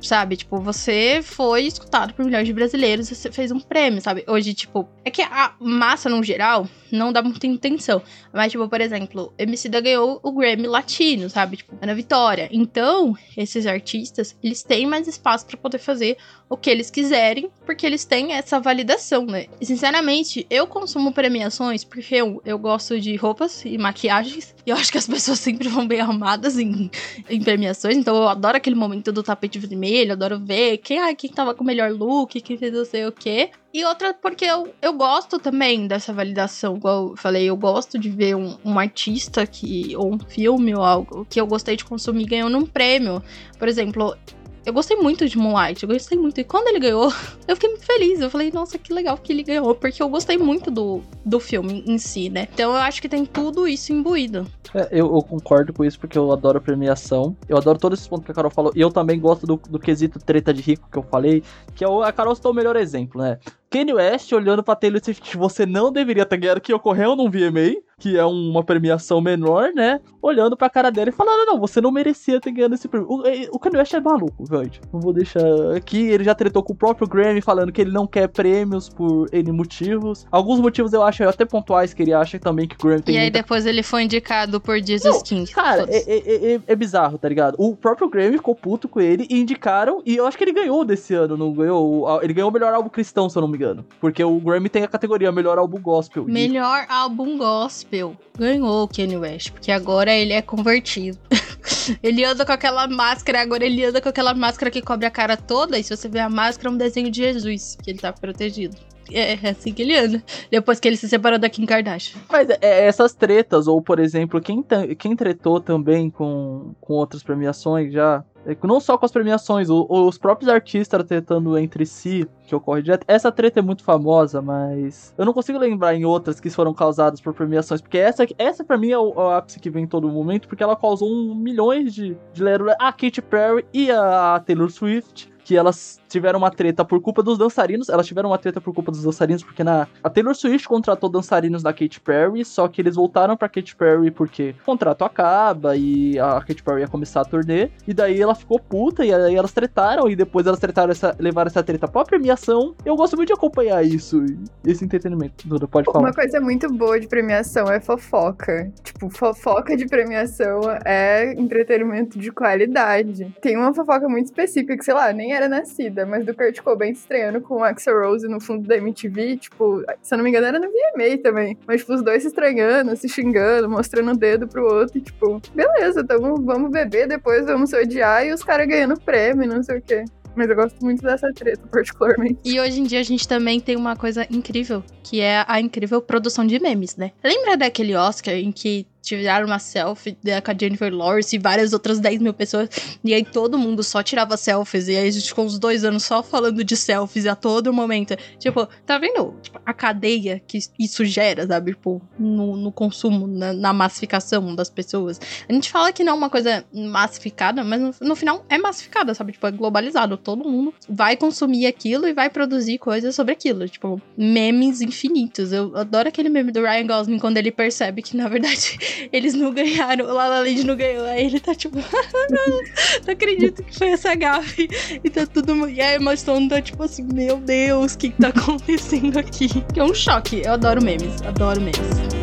sabe? Tipo, você foi escutado por milhões de brasileiros, você fez um prêmio, sabe? Hoje, tipo, é que a massa, no geral, não dá muita intenção. Mas, tipo, por exemplo, Emicida ganhou o Grammy Latino, sabe? Tipo, Ana Vitória. Então, esses artistas, eles têm mais espaço para poder fazer o que eles quiserem, porque eles têm essa validação, né? E, sinceramente, eu consumo premiações porque eu, eu gosto de roupas e maquiagens. E eu acho que as pessoas sempre vão bem arrumadas em, em premiações. Então eu adoro aquele momento do tapete vermelho, adoro ver quem, ah, quem tava com o melhor look, quem fez não sei o quê. E outra porque eu, eu gosto também dessa validação. Igual eu falei, eu gosto de ver um, um artista que, ou um filme ou algo que eu gostei de consumir ganhando um prêmio. Por exemplo, eu gostei muito de Moonlight, eu gostei muito. E quando ele ganhou, eu fiquei muito feliz. Eu falei, nossa, que legal que ele ganhou, porque eu gostei muito do, do filme em si, né? Então eu acho que tem tudo isso imbuído. É, eu, eu, concordo com isso porque eu adoro premiação. Eu adoro todos esses pontos que a Carol falou. E eu também gosto do, do quesito treta de rico que eu falei. Que é o, a Carol citou o melhor exemplo, né? Kanye West olhando pra Taylor Swift, você não deveria ter ganhado, que ocorreu num VMA, que é uma premiação menor, né? Olhando pra cara dela e falando, não, você não merecia ter ganhado esse prêmio. O, o Kanye West é maluco, velho. Não vou deixar aqui. Ele já tretou com o próprio Grammy, falando que ele não quer prêmios por N motivos. Alguns motivos eu acho até pontuais, que ele acha também que o Grammy tem E aí muita... depois ele foi indicado por Jesus King. Cara, é, é, é, é, bizarro, tá ligado? O próprio Grammy ficou puto com ele e indicaram, e eu acho que ele ganhou desse ano, não ganhou? Ele ganhou o melhor álbum cristão, se eu não me engano. Porque o Grammy tem a categoria melhor álbum gospel. Melhor e... álbum gospel. Ganhou o Kanye West, porque agora ele é convertido. ele anda com aquela máscara, agora ele anda com aquela máscara que cobre a cara toda, e se você ver a máscara, é um desenho de Jesus, que ele tá protegido. É, é assim que ele anda. Depois que ele se separou da Kim Kardashian. Mas é, é essas tretas, ou por exemplo, quem, quem tretou também com, com outras premiações já. É não só com as premiações, os próprios artistas tretando entre si, que ocorre direto. Essa treta é muito famosa, mas eu não consigo lembrar em outras que foram causadas por premiações, porque essa, essa para mim é o, o, ápice que vem em todo momento, porque ela causou um milhões de, de A Katy Perry e a Taylor Swift que elas tiveram uma treta por culpa dos dançarinos. Elas tiveram uma treta por culpa dos dançarinos, porque na a Taylor Swift contratou dançarinos da Katy Perry, só que eles voltaram pra Katy Perry porque o contrato acaba e a Katy Perry ia começar a turnê. E daí ela ficou puta e aí elas tretaram e depois elas tretaram essa, levaram essa treta pra premiação. Eu gosto muito de acompanhar isso, esse entretenimento. Duda, pode falar. Uma coisa muito boa de premiação é fofoca. Tipo, fofoca de premiação é entretenimento de qualidade. Tem uma fofoca muito específica que, sei lá, nem era nascida, mas do Kurt Cobain estreando com o Axel Rose no fundo da MTV, tipo, se eu não me engano era no VMA também, mas tipo, os dois se estranhando, se xingando, mostrando o dedo pro outro e tipo, beleza, tamo, vamos beber, depois vamos se odiar e os caras ganhando prêmio, não sei o quê. Mas eu gosto muito dessa treta, particularmente. E hoje em dia a gente também tem uma coisa incrível, que é a incrível produção de memes, né? Lembra daquele Oscar em que tiraram uma selfie com a Jennifer Lawrence e várias outras 10 mil pessoas. E aí todo mundo só tirava selfies. E aí a gente ficou uns dois anos só falando de selfies a todo momento. Tipo, tá vendo tipo, a cadeia que isso gera, sabe? Tipo, no, no consumo, na, na, massificação das pessoas. A gente fala que não é uma coisa massificada, mas no, no final é massificada, sabe? Tipo, é globalizado. Todo mundo vai consumir aquilo e vai produzir coisas sobre aquilo. Tipo, memes infinitos. Eu adoro aquele meme do Ryan Gosling quando ele percebe que, na verdade, eles não ganharam, o La La Land não ganhou. Aí ele tá tipo, não, acredito que foi essa gafe. E tá tudo. E a Emma Stone tá tipo assim, meu Deus, o que, que tá acontecendo aqui? É um choque. Eu adoro memes, adoro memes.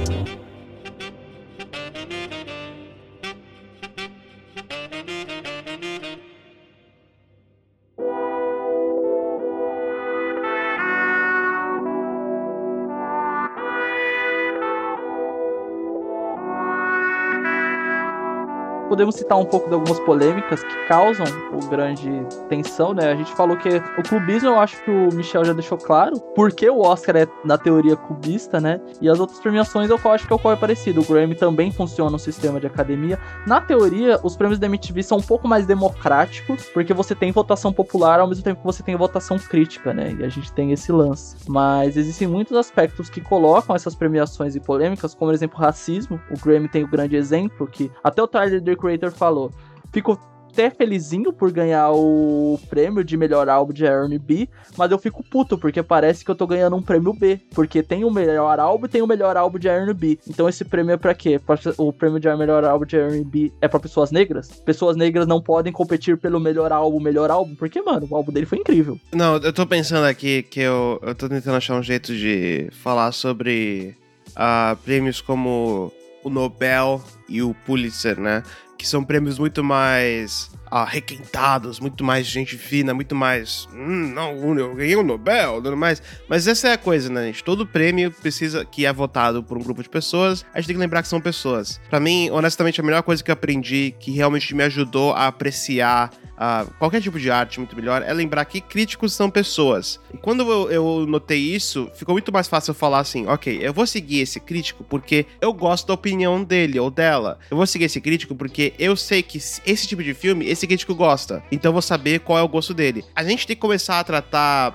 Podemos citar um pouco de algumas polêmicas que causam o grande tensão, né? A gente falou que o clubismo, eu acho que o Michel já deixou claro, porque o Oscar é, na teoria, clubista, né? E as outras premiações eu acho que ocorre parecido. O Grammy também funciona no sistema de academia. Na teoria, os prêmios da MTV são um pouco mais democráticos, porque você tem votação popular ao mesmo tempo que você tem votação crítica, né? E a gente tem esse lance. Mas existem muitos aspectos que colocam essas premiações e polêmicas, como, por exemplo, racismo. O Grammy tem o grande exemplo que até o Tyler, Creator, falou. Fico até felizinho por ganhar o prêmio de melhor álbum de R&B, mas eu fico puto porque parece que eu tô ganhando um prêmio B, porque tem o melhor álbum e tem o melhor álbum de R&B. Então esse prêmio é para quê? O prêmio de melhor álbum de R&B é para pessoas negras? Pessoas negras não podem competir pelo melhor álbum, melhor álbum, porque mano, o álbum dele foi incrível. Não, eu tô pensando aqui que eu, eu tô tentando achar um jeito de falar sobre uh, prêmios como o Nobel e o Pulitzer, né? Que são prêmios muito mais ah, requentados, muito mais gente fina, muito mais. Hum, não, eu ganhei um Nobel, tudo mais. Mas essa é a coisa, né, gente? Todo prêmio precisa que é votado por um grupo de pessoas, a gente tem que lembrar que são pessoas. Para mim, honestamente, a melhor coisa que eu aprendi, que realmente me ajudou a apreciar uh, qualquer tipo de arte muito melhor, é lembrar que críticos são pessoas. E quando eu, eu notei isso, ficou muito mais fácil eu falar assim: ok, eu vou seguir esse crítico porque eu gosto da opinião dele ou dela. Eu vou seguir esse crítico porque eu sei que esse tipo de filme, esse crítico gosta. Então eu vou saber qual é o gosto dele. A gente tem que começar a tratar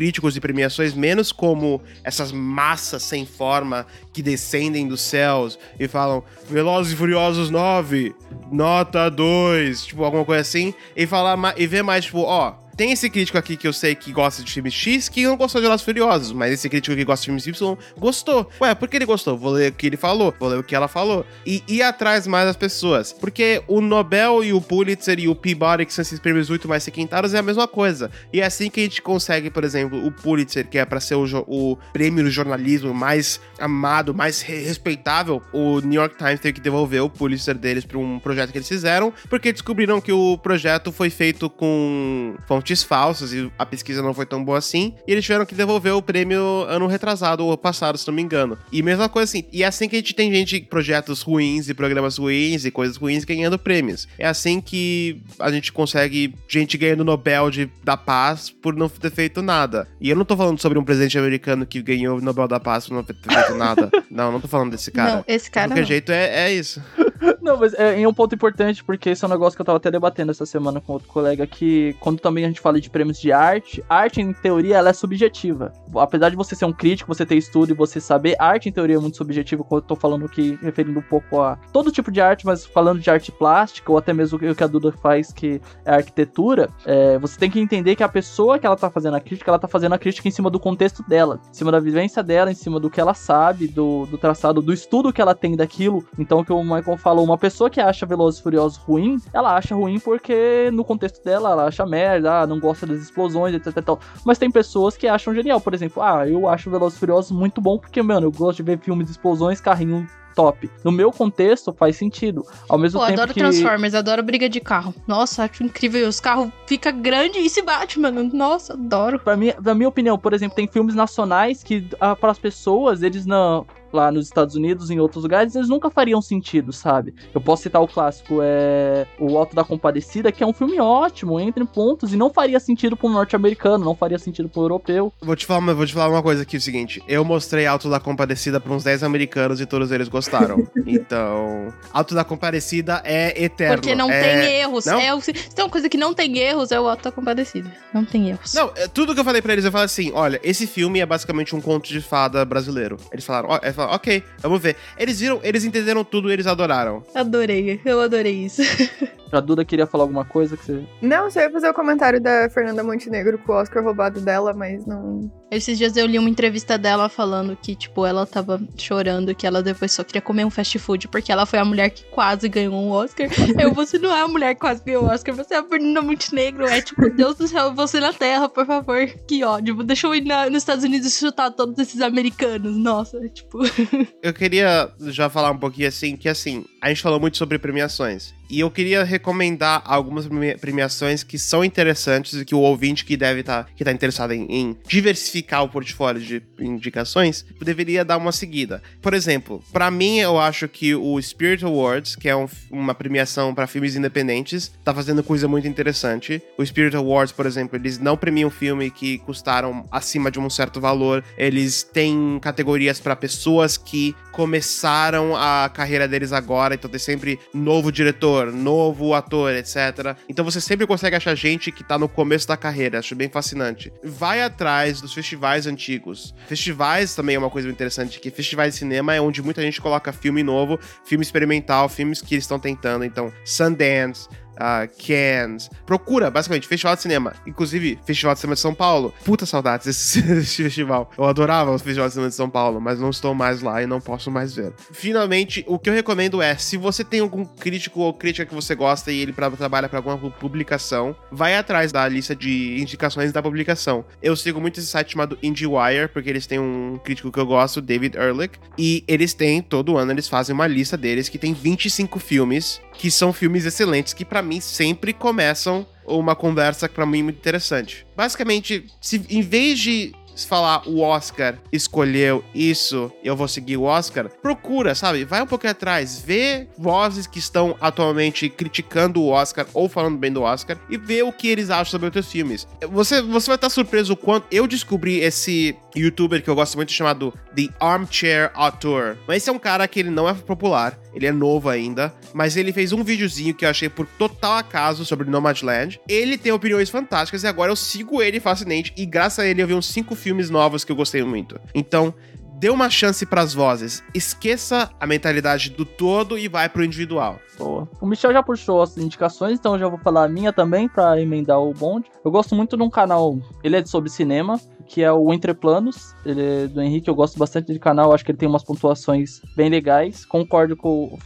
críticos e premiações menos como essas massas sem forma que descendem dos céus e falam Velozes e Furiosos 9, nota 2, tipo alguma coisa assim, e falar e ver mais tipo, ó, tem esse crítico aqui que eu sei que gosta de filmes X que não gostou de Velozes Furiosos, mas esse crítico que gosta de filmes Y gostou. Ué, por que ele gostou? Vou ler o que ele falou, vou ler o que ela falou. E ir atrás mais das pessoas. Porque o Nobel e o Pulitzer e o Peabody, que são esses prêmios muito mais requintados, é a mesma coisa. E é assim que a gente consegue, por exemplo, o Pulitzer, que é para ser o, o, prêmio do jornalismo mais amado, mais re respeitável, o New York Times teve que devolver o Pulitzer deles para um projeto que eles fizeram, porque descobriram que o projeto foi feito com falsas e a pesquisa não foi tão boa assim. E eles tiveram que devolver o prêmio ano retrasado ou passado, se não me engano. E mesma coisa assim. E é assim que a gente tem gente, projetos ruins e programas ruins e coisas ruins ganhando prêmios. É assim que a gente consegue gente ganhando Nobel de, da Paz por não ter feito nada. E eu não tô falando sobre um presidente americano que ganhou o Nobel da Paz por não ter feito nada. não, não tô falando desse cara. Não, esse cara. De qualquer não. jeito, é, é isso. Não, mas é, é um ponto importante, porque esse é um negócio que eu tava até debatendo essa semana com outro colega, que quando também a gente fala de prêmios de arte, arte, em teoria, ela é subjetiva. Apesar de você ser um crítico, você ter estudo e você saber, arte, em teoria, é muito subjetiva, quando eu tô falando aqui, referindo um pouco a todo tipo de arte, mas falando de arte plástica, ou até mesmo o que a Duda faz, que é arquitetura, é, você tem que entender que a pessoa que ela tá fazendo a crítica, ela tá fazendo a crítica em cima do contexto dela, em cima da vivência dela, em cima do que ela sabe, do, do traçado, do estudo que ela tem daquilo. Então, o que o Michael falou, uma pessoa que acha Velozes e Furiosos ruim, ela acha ruim porque no contexto dela, ela acha merda, ah, não gosta das explosões, etc, etc. Mas tem pessoas que acham genial, por exemplo, ah, eu acho Velozes e Furiosos muito bom porque, mano, eu gosto de ver filmes de explosões, carrinho top. No meu contexto, faz sentido. Ao mesmo Pô, tempo adoro que... Transformers, adoro briga de carro. Nossa, acho incrível. Os carros ficam grandes e se bate, mano. Nossa, adoro. Pra mim, na minha opinião, por exemplo, tem filmes nacionais que, ah, para as pessoas, eles não lá nos Estados Unidos, em outros lugares, eles nunca fariam sentido, sabe? Eu posso citar o clássico, é O Alto da Compadecida, que é um filme ótimo, entra em pontos, e não faria sentido para um norte-americano, não faria sentido para um europeu. Vou te, falar, vou te falar uma coisa aqui, o seguinte, eu mostrei Alto da Compadecida para uns 10 americanos e todos eles gostaram. então, Alto da Compadecida é eterno. Porque não é... tem erros. Não? É, o- se tem uma coisa que não tem erros, é o Alto da Compadecida. Não tem erros. Não, é, tudo que eu falei pra eles, eu falei assim: olha, esse filme é basicamente um conto de fada brasileiro. Eles falaram, ó, eles falaram, ok, vamos ver. Eles viram, eles entenderam tudo, eles adoraram. Adorei, eu adorei isso. A Duda queria falar alguma coisa que você. Não, só ia fazer o comentário da Fernanda Montenegro com o Oscar roubado dela, mas não. Esses dias eu li uma entrevista dela falando que, tipo, ela tava chorando que ela depois só queria comer um fast food porque ela foi a mulher que quase ganhou um Oscar. eu, você não é a mulher que quase ganhou um Oscar, você é a Fernanda Montenegro. É tipo, Deus do céu, você na terra, por favor. Que ódio. Deixa eu ir na- nos Estados Unidos e chutar todos esses americanos. Nossa, tipo. Eu queria já falar um pouquinho assim, que assim, a gente falou muito sobre premiações. E eu queria re- recomendar algumas premi- premiações que são interessantes e que o ouvinte que deve estar que tá interessado em, em diversificar o portfólio de indicações deveria dar uma seguida. Por exemplo, pra mim eu acho que o Spirit Awards, que é um- uma premiação pra filmes independentes, tá fazendo coisa muito interessante. O Spirit Awards, por exemplo, eles não premiam filme que custaram acima de um certo valor. Eles têm categorias pra pessoas que começaram a carreira deles agora, então tem sempre novo diretor, novo ator, etc. Então você sempre consegue achar gente que tá no começo da carreira, acho bem fascinante. Vai atrás dos festivais antigos. Festivais também é uma coisa interessante, que festivais de cinema é onde muita gente coloca filme novo, filme experimental, filmes que eles estão tentando. Então, Sundance, ah, Cannes. Procura, basicamente, Festival de Cinema. Inclusive, Festival de Cinema de São Paulo. Puta saudades desse, desse festival. Eu adorava o Festival de Cinema de São Paulo, mas não estou mais lá e não posso mais ver. Finalmente, o que eu recomendo é, se você tem algum crítico ou crítica que você gosta e ele pra, trabalha para alguma pu- publicação, vai atrás da lista de indicações da publicação. Eu sigo muito esse site chamado IndieWire, porque eles têm um crítico que eu gosto, David Ehrlich, e eles têm, todo ano, eles fazem uma lista deles que tem 25 filmes, que são filmes excelentes, que pra mim sempre começam uma conversa pra mim muito interessante. Basicamente, se em vez de falar o Oscar escolheu isso, eu vou seguir o Oscar, procura, sabe? Vai um pouquinho atrás, vê vozes que estão atualmente criticando o Oscar ou falando bem do Oscar e vê o que eles acham sobre outros filmes. Você, você vai estar surpreso o quanto eu descobri esse youtuber que eu gosto muito chamado The Armchair Author. Mas esse é um cara que ele não é popular, ele é novo ainda, mas ele fez um videozinho que eu achei por total acaso sobre Nomadland. Ele tem opiniões fantásticas e agora eu sigo ele facilmente e graças a ele eu vi uns cinco filmes novos que eu gostei muito. Então, dê uma chance pras vozes. Esqueça a mentalidade do todo e vai pro individual. Boa. O Michel já puxou as indicações, então eu já vou falar a minha também pra emendar o bonde. Eu gosto muito de um canal, ele é sobre cinema, que é o Entre Planos. Ele é do Henrique, eu gosto bastante de canal, acho que ele tem umas pontuações bem legais. Concordo com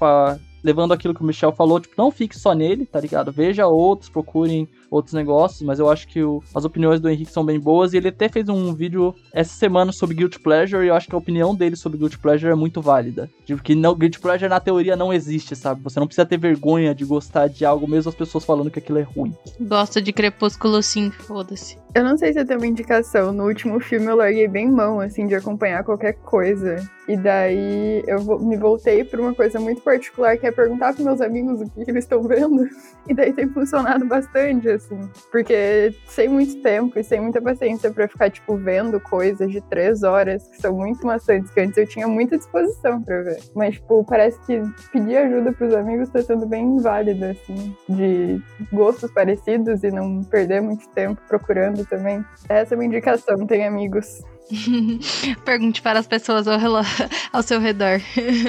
levando aquilo que o Michel falou, tipo, não fique só nele, tá ligado? Veja outros, procurem outros negócios, mas eu acho que o- as opiniões do Henrique são bem boas e ele até fez um vídeo essa semana sobre Guilty Pleasure e eu acho que a opinião dele sobre Guilty Pleasure é muito válida. Tipo, que não, Guilty Pleasure na teoria não existe, sabe? Você não precisa ter vergonha de gostar de algo, mesmo as pessoas falando que aquilo é ruim. Gosto de Crepúsculo sim, foda-se. Eu não sei se eu tenho uma indicação. No último filme eu larguei bem mão, assim, de acompanhar qualquer coisa. E daí eu me voltei pra uma coisa muito particular, que é perguntar pros meus amigos o que, que eles estão vendo. E daí tem funcionado bastante, assim. Porque sem muito tempo e sem muita paciência pra ficar, tipo, vendo coisas de três horas, que são muito maçantes, que antes eu tinha muita disposição pra ver. Mas, tipo, parece que pedir ajuda pros amigos tá sendo bem válido, assim. De gostos parecidos e não perder muito tempo procurando também. Essa é uma indicação, tem amigos. Pergunte para as pessoas ao, ao seu redor.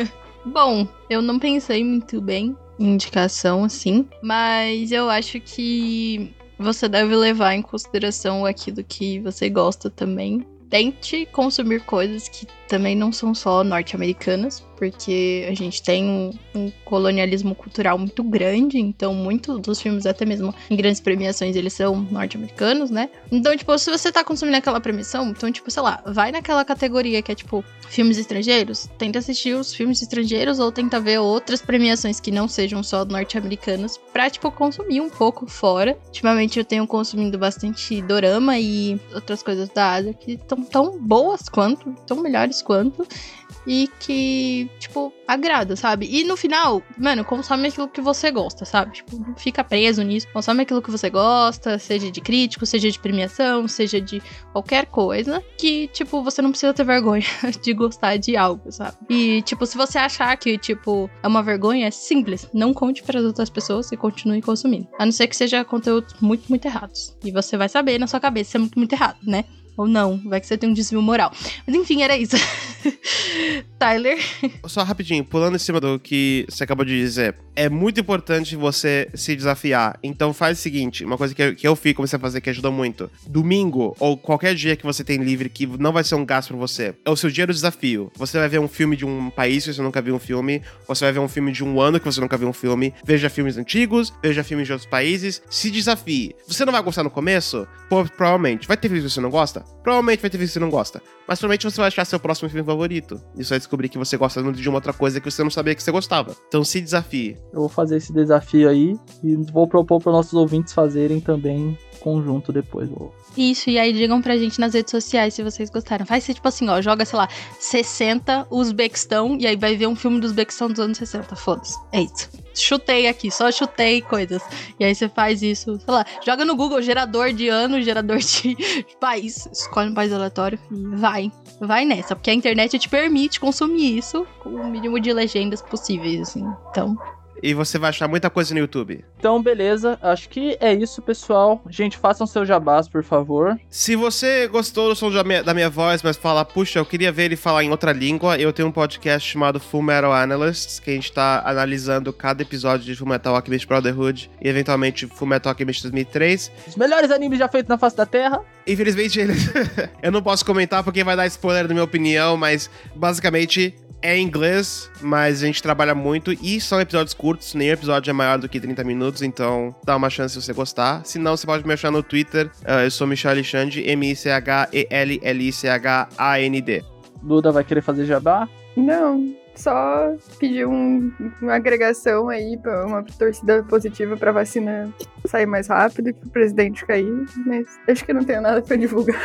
Bom, eu não pensei muito bem em indicação, assim, mas eu acho que você deve levar em consideração aquilo que você gosta também. Tente consumir coisas que também não são só norte-americanas, porque a gente tem um, um colonialismo cultural muito grande, então muitos dos filmes, até mesmo em grandes premiações, eles são norte-americanos, né? Então, tipo, se você tá consumindo aquela premiação, então, tipo, sei lá, vai naquela categoria que é, tipo, filmes estrangeiros, tenta assistir os filmes estrangeiros ou tenta ver outras premiações que não sejam só norte-americanas pra, tipo, consumir um pouco fora. Ultimamente eu tenho consumindo bastante dorama e outras coisas da Ásia que estão tão boas quanto, tão melhores quanto e que, tipo, agrada, sabe? E no final, mano, consome aquilo que você gosta, sabe? Tipo, não fica preso nisso. Consome aquilo que você gosta, seja de crítico, seja de premiação, seja de qualquer coisa, que, tipo, você não precisa ter vergonha de gostar de algo, sabe? E, tipo, se você achar que, tipo, é uma vergonha, é simples. Não conte para as outras pessoas e continue consumindo. A não ser que seja conteúdos muito, muito errados. E você vai saber na sua cabeça se é muito, muito errado, né? Ou não, vai que você tem um desvio moral. Mas enfim, era isso. Tyler. Só rapidinho, pulando em cima do que você acabou de dizer. É muito importante você se desafiar. Então faz o seguinte: uma coisa que eu, que eu fico comecei a fazer que ajuda muito. Domingo, ou qualquer dia que você tem livre, que não vai ser um gasto pra você, é o seu dia do desafio. Você vai ver um filme de um país que você nunca viu um filme, você vai ver um filme de um ano que você nunca viu um filme. Veja filmes antigos, veja filmes de outros países, se desafie. Você não vai gostar no começo? Pô, provavelmente. Vai ter filmes que você não gosta? Provavelmente vai ter filmes que você não gosta. Mas provavelmente você vai achar seu próximo filme favorito. Isso vai descobrir descobrir que você gosta de uma outra coisa que você não sabia que você gostava. Então se desafie. Eu vou fazer esse desafio aí e vou propor para nossos ouvintes fazerem também conjunto depois. Isso, e aí digam pra gente nas redes sociais se vocês gostaram. Faz ser tipo assim, ó, joga, sei lá, 60 Uzbequistão, e aí vai ver um filme do Uzbequistão dos anos 60. Foda-se. É isso. Chutei aqui, só chutei coisas. E aí você faz isso, sei lá, joga no Google gerador de ano, gerador de país. Escolhe um país aleatório e vai. Vai nessa, porque a internet te permite consumir isso com o mínimo de legendas possíveis, assim. Então, E você vai achar muita coisa no YouTube. Então, beleza. Acho que é isso, pessoal. Gente, façam seu jabás, por favor. Se você gostou do som da minha, da minha voz, mas fala, puxa, eu queria ver ele falar em outra língua, eu tenho um podcast chamado Full Metal Analysts, que a gente tá analisando cada episódio de Full Metal Alchemist Brotherhood e eventualmente Full Metal Alchemist 2003. Os melhores animes já feitos na face da Terra. Infelizmente, eles... eu não posso comentar porque vai dar spoiler da minha opinião, mas basicamente é em inglês, mas a gente trabalha muito e são episódios curtos, nenhum episódio é maior do que 30 minutos, então dá uma chance se você gostar. Se não, você pode me achar no Twitter, ah, eu sou Michel Alexandre, M-I-C-H-E-L-L-I-C-H-A-N-D. Duda vai querer fazer jabá. Não, só pedir um- uma agregação aí pra uma torcida positiva pra vacina sair mais rápido que o presidente cair, mas acho que não tenho nada pra divulgar.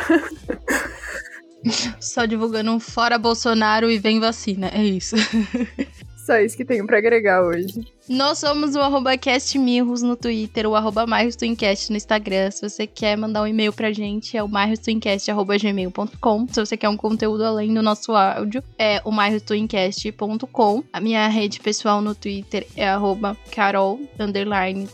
só divulgando um fora Bolsonaro e vem vacina. É isso. Só isso que tenho pra agregar hoje. Nós somos o arroba castmirros no Twitter, o arroba no Instagram. Se você quer mandar um e-mail pra gente, é o marrostwincast.gmail.com. Se você quer um conteúdo além do nosso áudio, é o marrostwincast.com. A minha rede pessoal no Twitter é arroba carol,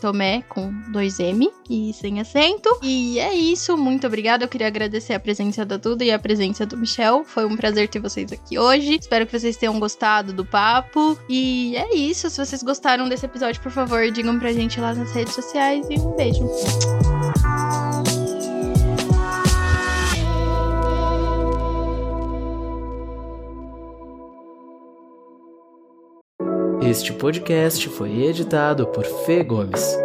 tomé, com dois M e sem acento. E é isso, muito obrigada. Eu queria agradecer a presença da Duda e a presença do Michel. Foi um prazer ter vocês aqui hoje. Espero que vocês tenham gostado do papo. E é isso, se vocês gostaram desse episódio, por favor, digam pra gente lá nas redes sociais e um beijo. Este podcast foi editado por Fê Gomes.